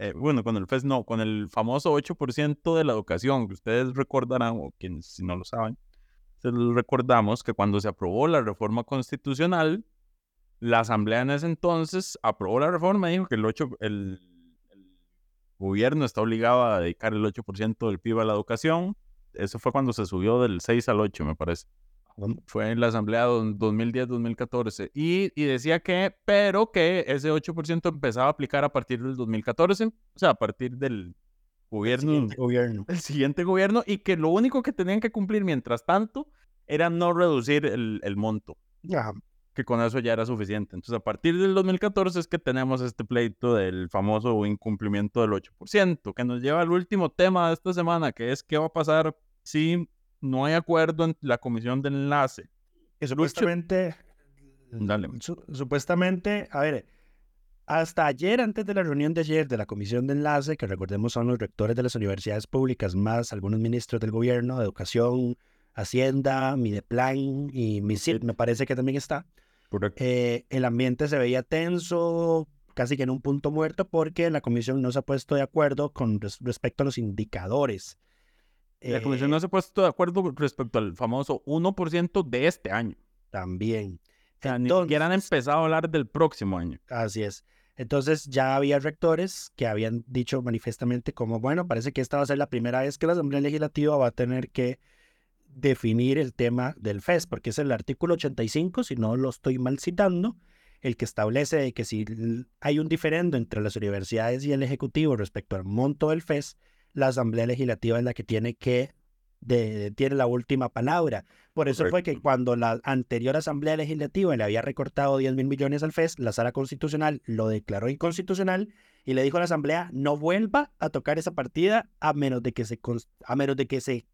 Eh, eh, bueno, con el FES no, con el famoso 8% de la educación, que ustedes recordarán, o quienes si no lo saben, se recordamos que cuando se aprobó la reforma constitucional, la Asamblea en ese entonces aprobó la reforma y dijo que el, 8, el, gobierno está obligado a dedicar el 8% del PIB a la educación. Eso fue cuando se subió del 6 al 8, me parece. Fue en la Asamblea 2010-2014. Y, y, decía que, pero que ese 8% empezaba a aplicar a partir del 2014, o sea, a partir del gobierno, el siguiente gobierno. El siguiente gobierno, y que lo único que tenían que cumplir mientras tanto era no reducir el, el monto. Que con eso ya era suficiente. Entonces, a partir del 2014 es que tenemos este pleito del famoso incumplimiento del 8%, que nos lleva al último tema de esta semana, que es qué va a pasar si no hay acuerdo en la comisión de enlace. Que supuestamente, Dale. supuestamente, a ver, hasta ayer, antes de la reunión de ayer de la comisión de enlace, que recordemos son los rectores de las universidades públicas, más algunos ministros del gobierno, de educación, Hacienda, Mideplan y MISID, me parece que también está. Eh, el ambiente se veía tenso, casi que en un punto muerto, porque la comisión no se ha puesto de acuerdo con respecto a los indicadores la comisión no eh, se ha puesto de acuerdo respecto al famoso 1% de este año. También. O sea, ni siquiera han empezado a hablar del próximo año. Así es. Entonces ya había rectores que habían dicho manifiestamente como, bueno, parece que esta va a ser la primera vez que la Asamblea Legislativa va a tener que definir el tema del FES, porque es el artículo 85, si no lo estoy mal citando, el que establece que si hay un diferendo entre las universidades y el Ejecutivo respecto al monto del FES, la Asamblea Legislativa es la que tiene que tiene la última palabra. Por eso fue que cuando la anterior Asamblea Legislativa le había recortado 10 mil millones al FES, la Sala Constitucional lo declaró inconstitucional y le dijo a la Asamblea no vuelva a tocar esa partida a menos de que se, a menos de que se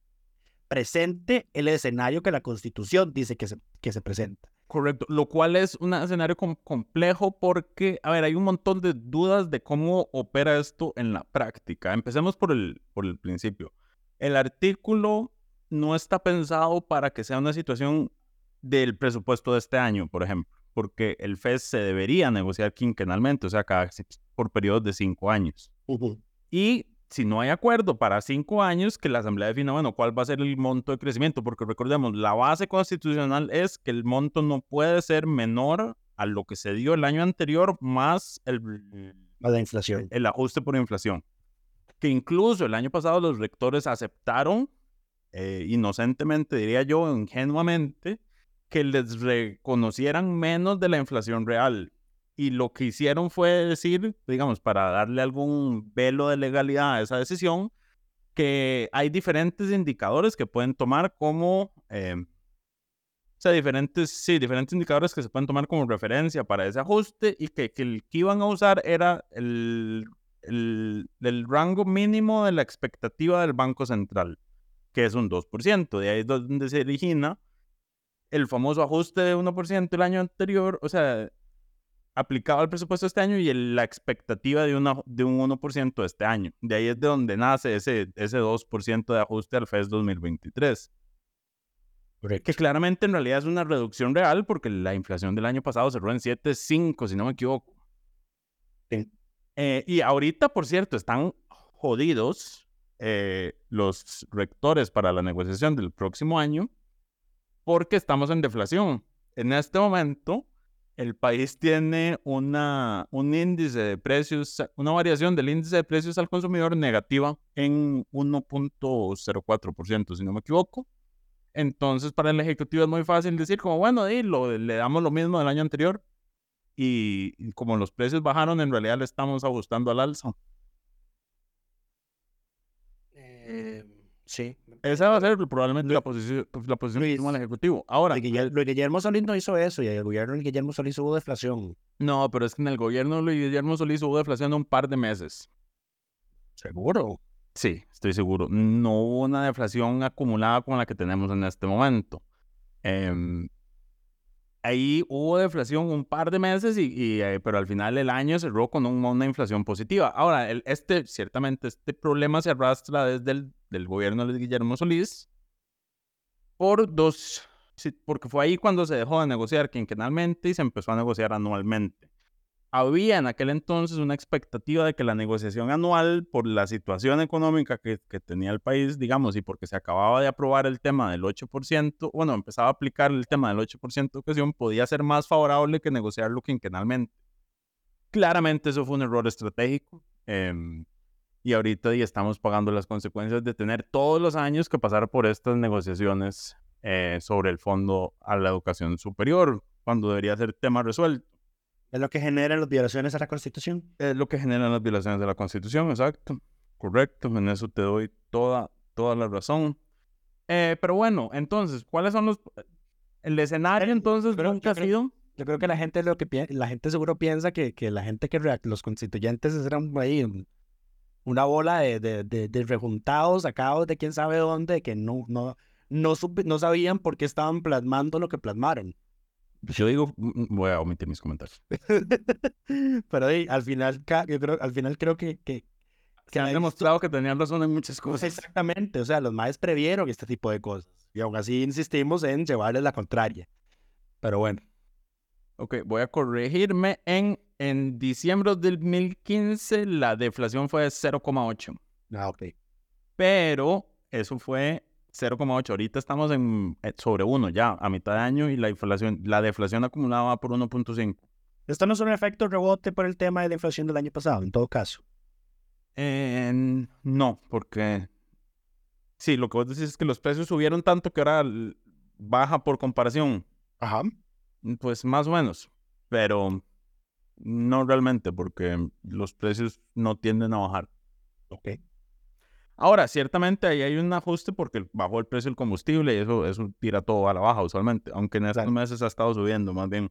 presente el escenario que la Constitución dice que se, que se presenta. Correcto, lo cual es un escenario complejo porque, a ver, hay un montón de dudas de cómo opera esto en la práctica. Empecemos por el, por el principio. El artículo no está pensado para que sea una situación del presupuesto de este año, por ejemplo, porque el FES se debería negociar quinquenalmente, o sea, cada, por periodos de cinco años. Y si no hay acuerdo para cinco años, que la Asamblea defina, bueno, cuál va a ser el monto de crecimiento, porque recordemos, la base constitucional es que el monto no puede ser menor a lo que se dio el año anterior más el, la inflación. El ajuste por inflación. Que incluso el año pasado los rectores aceptaron, eh, inocentemente diría yo, ingenuamente, que les reconocieran menos de la inflación real y lo que hicieron fue decir, digamos, para darle algún velo de legalidad a esa decisión, que hay diferentes indicadores que pueden tomar como, eh, o sea, diferentes, sí, diferentes indicadores que se pueden tomar como referencia para ese ajuste y que, que el que iban a usar era el, el, el rango mínimo de la expectativa del Banco Central, que es un 2%. De ahí es donde se origina el famoso ajuste de 1% el año anterior, o sea, aplicado al presupuesto este año y la expectativa de, una, de un 1% este año. De ahí es de donde nace ese, ese 2% de ajuste al FES 2023. Que claramente en realidad es una reducción real porque la inflación del año pasado cerró en 7.5, si no me equivoco. Eh, y ahorita, por cierto, están jodidos eh, los rectores para la negociación del próximo año porque estamos en deflación. En este momento, el país tiene una, un índice de precios, una variación del índice de precios al consumidor negativa en 1.04%, si no me equivoco. Entonces, para el Ejecutivo es muy fácil decir como, bueno, le damos lo mismo del año anterior y, como los precios bajaron, en realidad le estamos ajustando al alza. Eh, sí, esa va a ser probablemente la posición, pues, la posición del Ejecutivo. Ahora, Luis Guillermo Solís no hizo eso y el gobierno de Guillermo Solís hubo deflación. No, pero es que en el gobierno de Guillermo Solís hubo deflación de un par de meses. ¿Seguro? Sí, estoy seguro. No hubo una deflación acumulada como la que tenemos en este momento. Em, ahí hubo deflación un par de meses, y, eh, pero al final el año cerró con una inflación positiva. Ahora, este, ciertamente este problema se arrastra desde el del gobierno de Guillermo Solís, por dos, porque fue ahí cuando se dejó de negociar quinquenalmente y se empezó a negociar anualmente. Había en aquel entonces una expectativa de que la negociación anual, por la situación económica que, que tenía el país, digamos, y porque se acababa de aprobar el tema del 8%, bueno, empezaba a aplicar el tema del 8% de ocasión, podía ser más favorable que negociarlo quinquenalmente. Claramente eso fue un error estratégico. em, y ahorita ya estamos pagando las consecuencias de tener todos los años que pasar por estas negociaciones eh, sobre el fondo a la educación superior, cuando debería ser tema resuelto. Es lo que genera las violaciones a la Constitución. Es lo que generan las violaciones de la Constitución, exacto. Correcto, en eso te doy toda, toda la razón. Eh, pero bueno, entonces, ¿cuáles son los... El escenario entonces nunca ha creo- sido... Yo creo que la gente lo que la gente seguro piensa que, que la gente que los constituyentes eran ahí un- una bola de, de, de, de rejuntados sacados de quién sabe dónde, que no, no, no, no sabían por qué estaban plasmando lo que plasmaron. Yo digo, mm, voy a omitir mis comentarios. Pero ahí, al final, yo creo, al final creo que, que, Que han demostrado que tenían razón en muchas cosas. Exactamente, o sea, los maes previeron este tipo de cosas. Y aún así insistimos en llevarles la contraria. Pero bueno. Ok, voy a corregirme. En, en diciembre del 2015 la deflación fue de 0,8. Ah, ok. Pero eso fue 0,8. Ahorita estamos en eh, sobre 1 ya, a mitad de año, y la inflación, la deflación acumulada va por 1.5. Esto no es un efecto rebote por el tema de la inflación del año pasado, en todo caso. Eh, no, porque sí, lo que vos decís es que los precios subieron tanto que ahora baja por comparación. Ajá. Pues más o menos, pero no realmente, porque los precios no tienden a bajar. Ok. Ahora, ciertamente ahí hay un ajuste porque bajó el precio del combustible y eso, eso tira todo a la baja usualmente, aunque en estos meses ha estado subiendo más bien.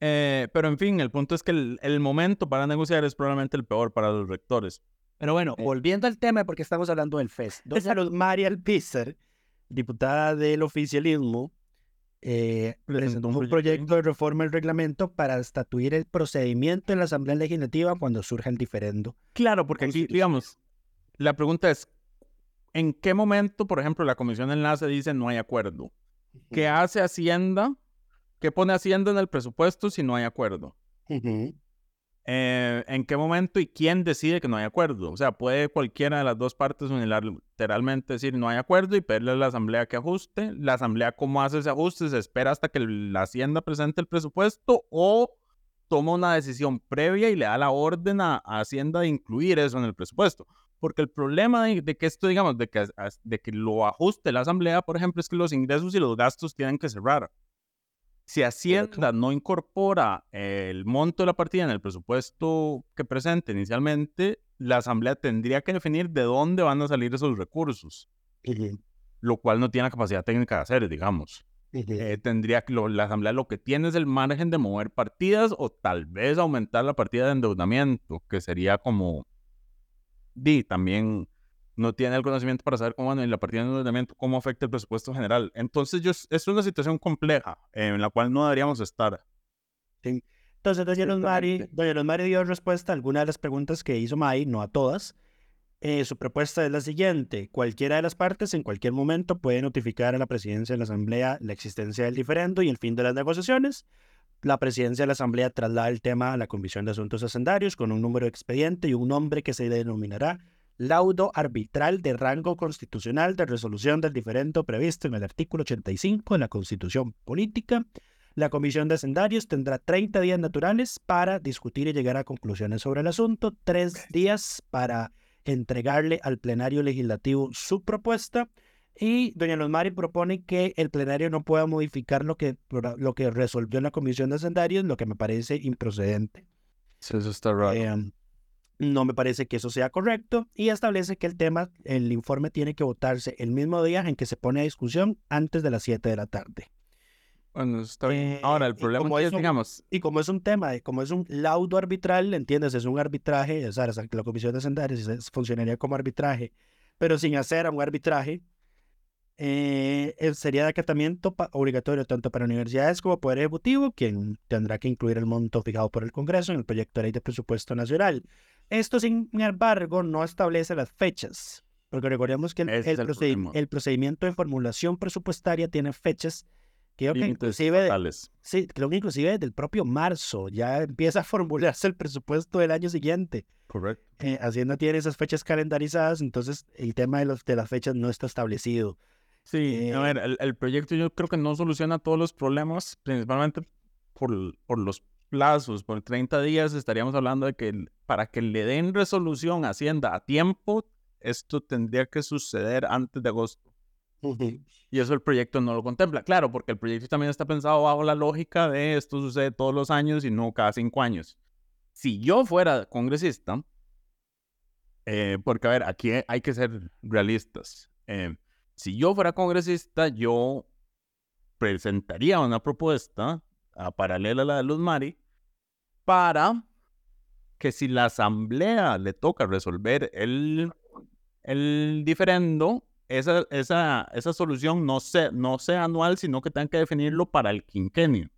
Eh, pero en fin, el punto es que el, el momento para negociar es probablemente el peor para los rectores. Pero bueno, volviendo al tema, porque estamos hablando del FES. Luz María Alpizar, diputada del oficialismo, eh, presentó un proyecto de reforma al reglamento para estatuir el procedimiento en la Asamblea Legislativa cuando surja el diferendo. Claro, porque aquí, digamos, la pregunta es, ¿en qué momento, por ejemplo, la Comisión de Enlace dice no hay acuerdo? ¿Qué hace Hacienda? ¿Qué pone Hacienda en el presupuesto si no hay acuerdo? Eh, ¿En qué momento y quién decide que no hay acuerdo? O sea, puede cualquiera de las dos partes unilateralmente decir no hay acuerdo y pedirle a la asamblea que ajuste. La asamblea, ¿cómo hace ese ajuste? ¿Se espera hasta que la hacienda presente el presupuesto o toma una decisión previa y le da la orden a, a Hacienda de incluir eso en el presupuesto? Porque el problema de, de que esto, digamos, de que, de que lo ajuste la asamblea, por ejemplo, es que los ingresos y los gastos tienen que cerrar. Si Hacienda no incorpora el monto de la partida en el presupuesto que presente inicialmente, la Asamblea tendría que definir de dónde van a salir esos recursos, lo cual no tiene la capacidad técnica de hacer, digamos. Eh, tendría que lo- la Asamblea lo que tiene es el margen de mover partidas o tal vez aumentar la partida de endeudamiento, que sería como, di, también no tiene el conocimiento para saber cómo, bueno, y la partida de endeudamiento, cómo afecta el presupuesto general. Entonces, yo, es una situación compleja eh, en la cual no deberíamos estar. Entonces, doña Luz Mari, doña Luz Mari dio respuesta a algunas de las preguntas que hizo May, no a todas. Eh, su propuesta es la siguiente. Cualquiera de las partes en cualquier momento puede notificar a la presidencia de la Asamblea la existencia del diferendo y el fin de las negociaciones. La presidencia de la Asamblea traslada el tema a la Comisión de Asuntos Hacendarios con un número de expediente y un nombre que se denominará laudo arbitral de rango constitucional de resolución del diferendo previsto en el artículo 85 de la Constitución Política. La Comisión de Hacendarios tendrá 30 días naturales para discutir y llegar a conclusiones sobre el asunto, tres días para entregarle al plenario legislativo su propuesta y doña Luzmari propone que el plenario no pueda modificar lo que, lo que resolvió la Comisión de Hacendarios, lo que me parece improcedente. Eso está raro. Eh, no me parece que eso sea correcto y establece que el tema, el informe tiene que votarse el mismo día en que se pone a discusión antes de las 7 de la tarde. Bueno, está bien. Eh, Ahora, el problema como es, eso- digamos, Y como es un tema, de- como es un laudo arbitral, ¿entiendes? Es un arbitraje, o sea, la Comisión de Hacendarios funcionaría como arbitraje, pero sin hacer un arbitraje, eh, eh, sería de acatamiento obligatorio tanto para universidades como Poder Ejecutivo, quien tendrá que incluir el monto fijado por el Congreso en el proyecto de ley de presupuesto nacional. Esto, sin embargo, no establece las fechas Porque recordemos que el, Ese el es el procedi- problema. el procedimiento de formulación presupuestaria tiene fechas que creo que inclusive, sí, creo que inclusive desde el propio marzo ya empieza a formularse el presupuesto del año siguiente. Correcto. Eh, Hacienda tiene esas fechas calendarizadas, entonces el tema de, los, de las fechas no está establecido. Sí, a Eh, ver, el, el proyecto yo creo que no soluciona todos los problemas, principalmente por, por los plazos. Por 30 días estaríamos hablando de que para que le den resolución a Hacienda a tiempo, esto tendría que suceder antes de agosto. Y eso el proyecto no lo contempla. Claro, porque el proyecto también está pensado bajo la lógica de esto sucede todos los años y no cada cinco años. Si yo fuera congresista, eh, porque a ver, aquí hay que ser realistas. Eh, si yo fuera congresista, yo presentaría una propuesta a paralela a la de Luz Mari para que si la asamblea le toca resolver el, el diferendo, esa, esa, esa solución no sea, no sea anual, sino que tengan que definirlo para el quinquenio.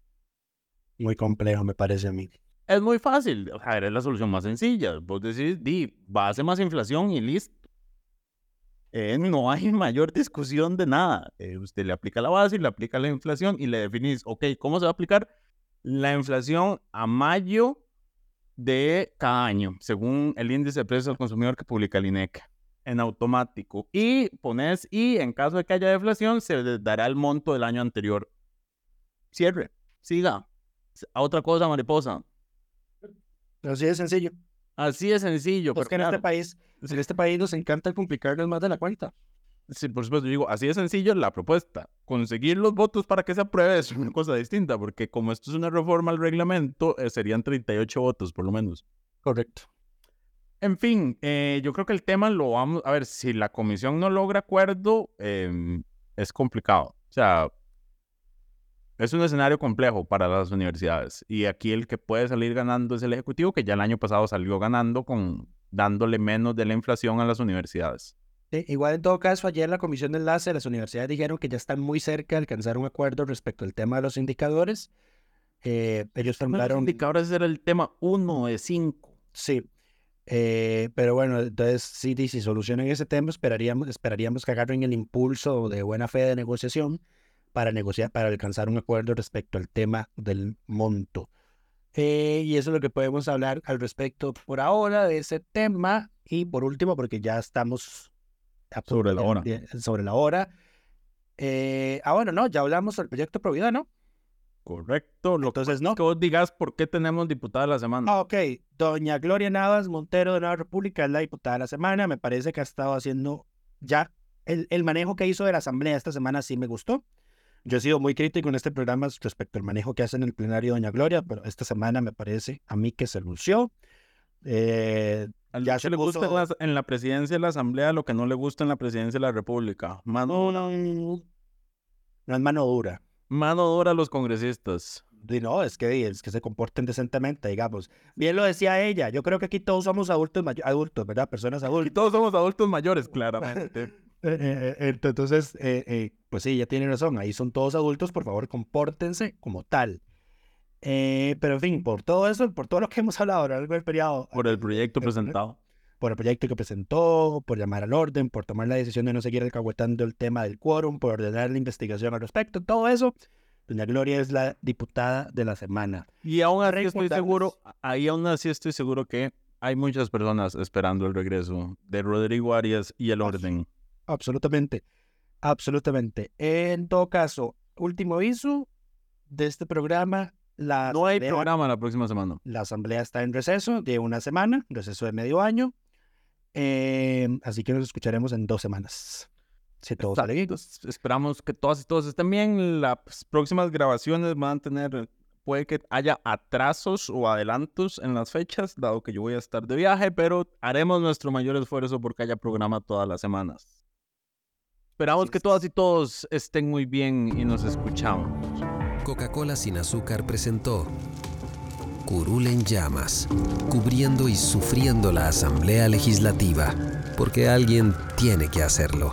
Muy complejo, me parece a mí. Es muy fácil, a ver, es la solución más sencilla. Vos decís, di, base más inflación y listo. Eh, no hay mayor discusión de nada. Eh, usted le aplica la base y le aplica la inflación y le definís, ok, ¿cómo se va a aplicar la inflación a mayo de cada año, según el índice de precios al consumidor que publica el INEC en automático? Y pones, y en caso de que haya deflación, se les dará el monto del año anterior. Cierre, siga. A otra cosa, mariposa. Así de sencillo. Así de sencillo. Pues pero que en este país, en este país nos encanta complicarnos más de la cuenta. Sí, por supuesto, yo digo, así de sencillo la propuesta. Conseguir los votos para que se apruebe es una cosa distinta, porque como esto es una reforma al reglamento, eh, serían 38 votos por lo menos. Correcto. En fin, eh, yo creo que el tema lo vamos a ver, si la comisión no logra acuerdo, em, es complicado. O sea, es un escenario complejo para las universidades. Y aquí el que puede salir ganando es el Ejecutivo, que ya el año pasado salió ganando con dándole menos de la inflación a las universidades. Sí, igual en todo caso, ayer la comisión de enlace de las universidades dijeron que ya están muy cerca de alcanzar un acuerdo respecto al tema de los indicadores. Eh, ellos Los formularon... indicadores era el tema uno de cinco. Sí. Eh, pero bueno, entonces sí, si solucionan ese tema, esperaríamos, esperaríamos que agarren el impulso de buena fe de negociación para negociar, para alcanzar un acuerdo respecto al tema del monto. Eh, y eso es lo que podemos hablar al respecto por ahora de ese tema. Y por último, porque ya estamos Sobre la hora. sobre la hora. Eh, ah, bueno, no, ya hablamos del proyecto Providad, ¿no? Correcto. Lo Entonces, no. que vos digas por qué tenemos diputada de la semana. Ah, ok. Doña Gloria Navas Montero de Nueva República es la diputada de la semana. Me parece que ha estado haciendo ya el, el manejo que hizo de la Asamblea esta semana sí me gustó. Yo he sido muy crítico en este programa respecto al manejo que hace en el plenario Doña Gloria, pero esta semana me parece a mí que se lució. Eh, Al ya se le gusta en la, en la presidencia de la Asamblea lo que no le gusta en la presidencia de la República. Mano, no, no, no es mano dura. mano dura a los congresistas. Y no, es que, es que se comporten decentemente, digamos. Bien lo decía ella. Yo creo que aquí todos somos adultos, adultos, ¿verdad? Personas Y adultas. todos somos adultos mayores, claramente. Eh, eh, eh, entonces, eh, eh, pues sí, ya tiene razón. Ahí son todos adultos, por favor, compórtense como tal. Eh, pero en fin, por todo eso, por todo lo que hemos hablado a lo largo del periodo, por el proyecto presentado. por el proyecto que presentó, por llamar al orden, por tomar la decisión de no seguir alcahuetando el tema del quórum, por ordenar la investigación al respecto, todo eso, doña Gloria es la diputada de la semana. Y aún así estoy seguro, ahí aún así estoy seguro que hay muchas personas esperando el regreso de Rodrigo Arias y el orden. Absolutamente, absolutamente. En todo caso, último aviso de este programa. La No hay asamblea- programa la próxima semana. La asamblea está en receso de una semana, receso de medio año. Eh, así que nos escucharemos en dos semanas. Si todo sale bien. Esperamos que todas y todos estén bien. Las próximas grabaciones van a tener, puede que haya atrasos o adelantos en las fechas, dado que yo voy a estar de viaje, pero haremos nuestro mayor esfuerzo porque haya programa todas las semanas. Esperamos que todas y todos estén muy bien y nos escuchamos. Coca-Cola sin azúcar presentó Curul en llamas, cubriendo y sufriendo la Asamblea Legislativa, porque alguien tiene que hacerlo.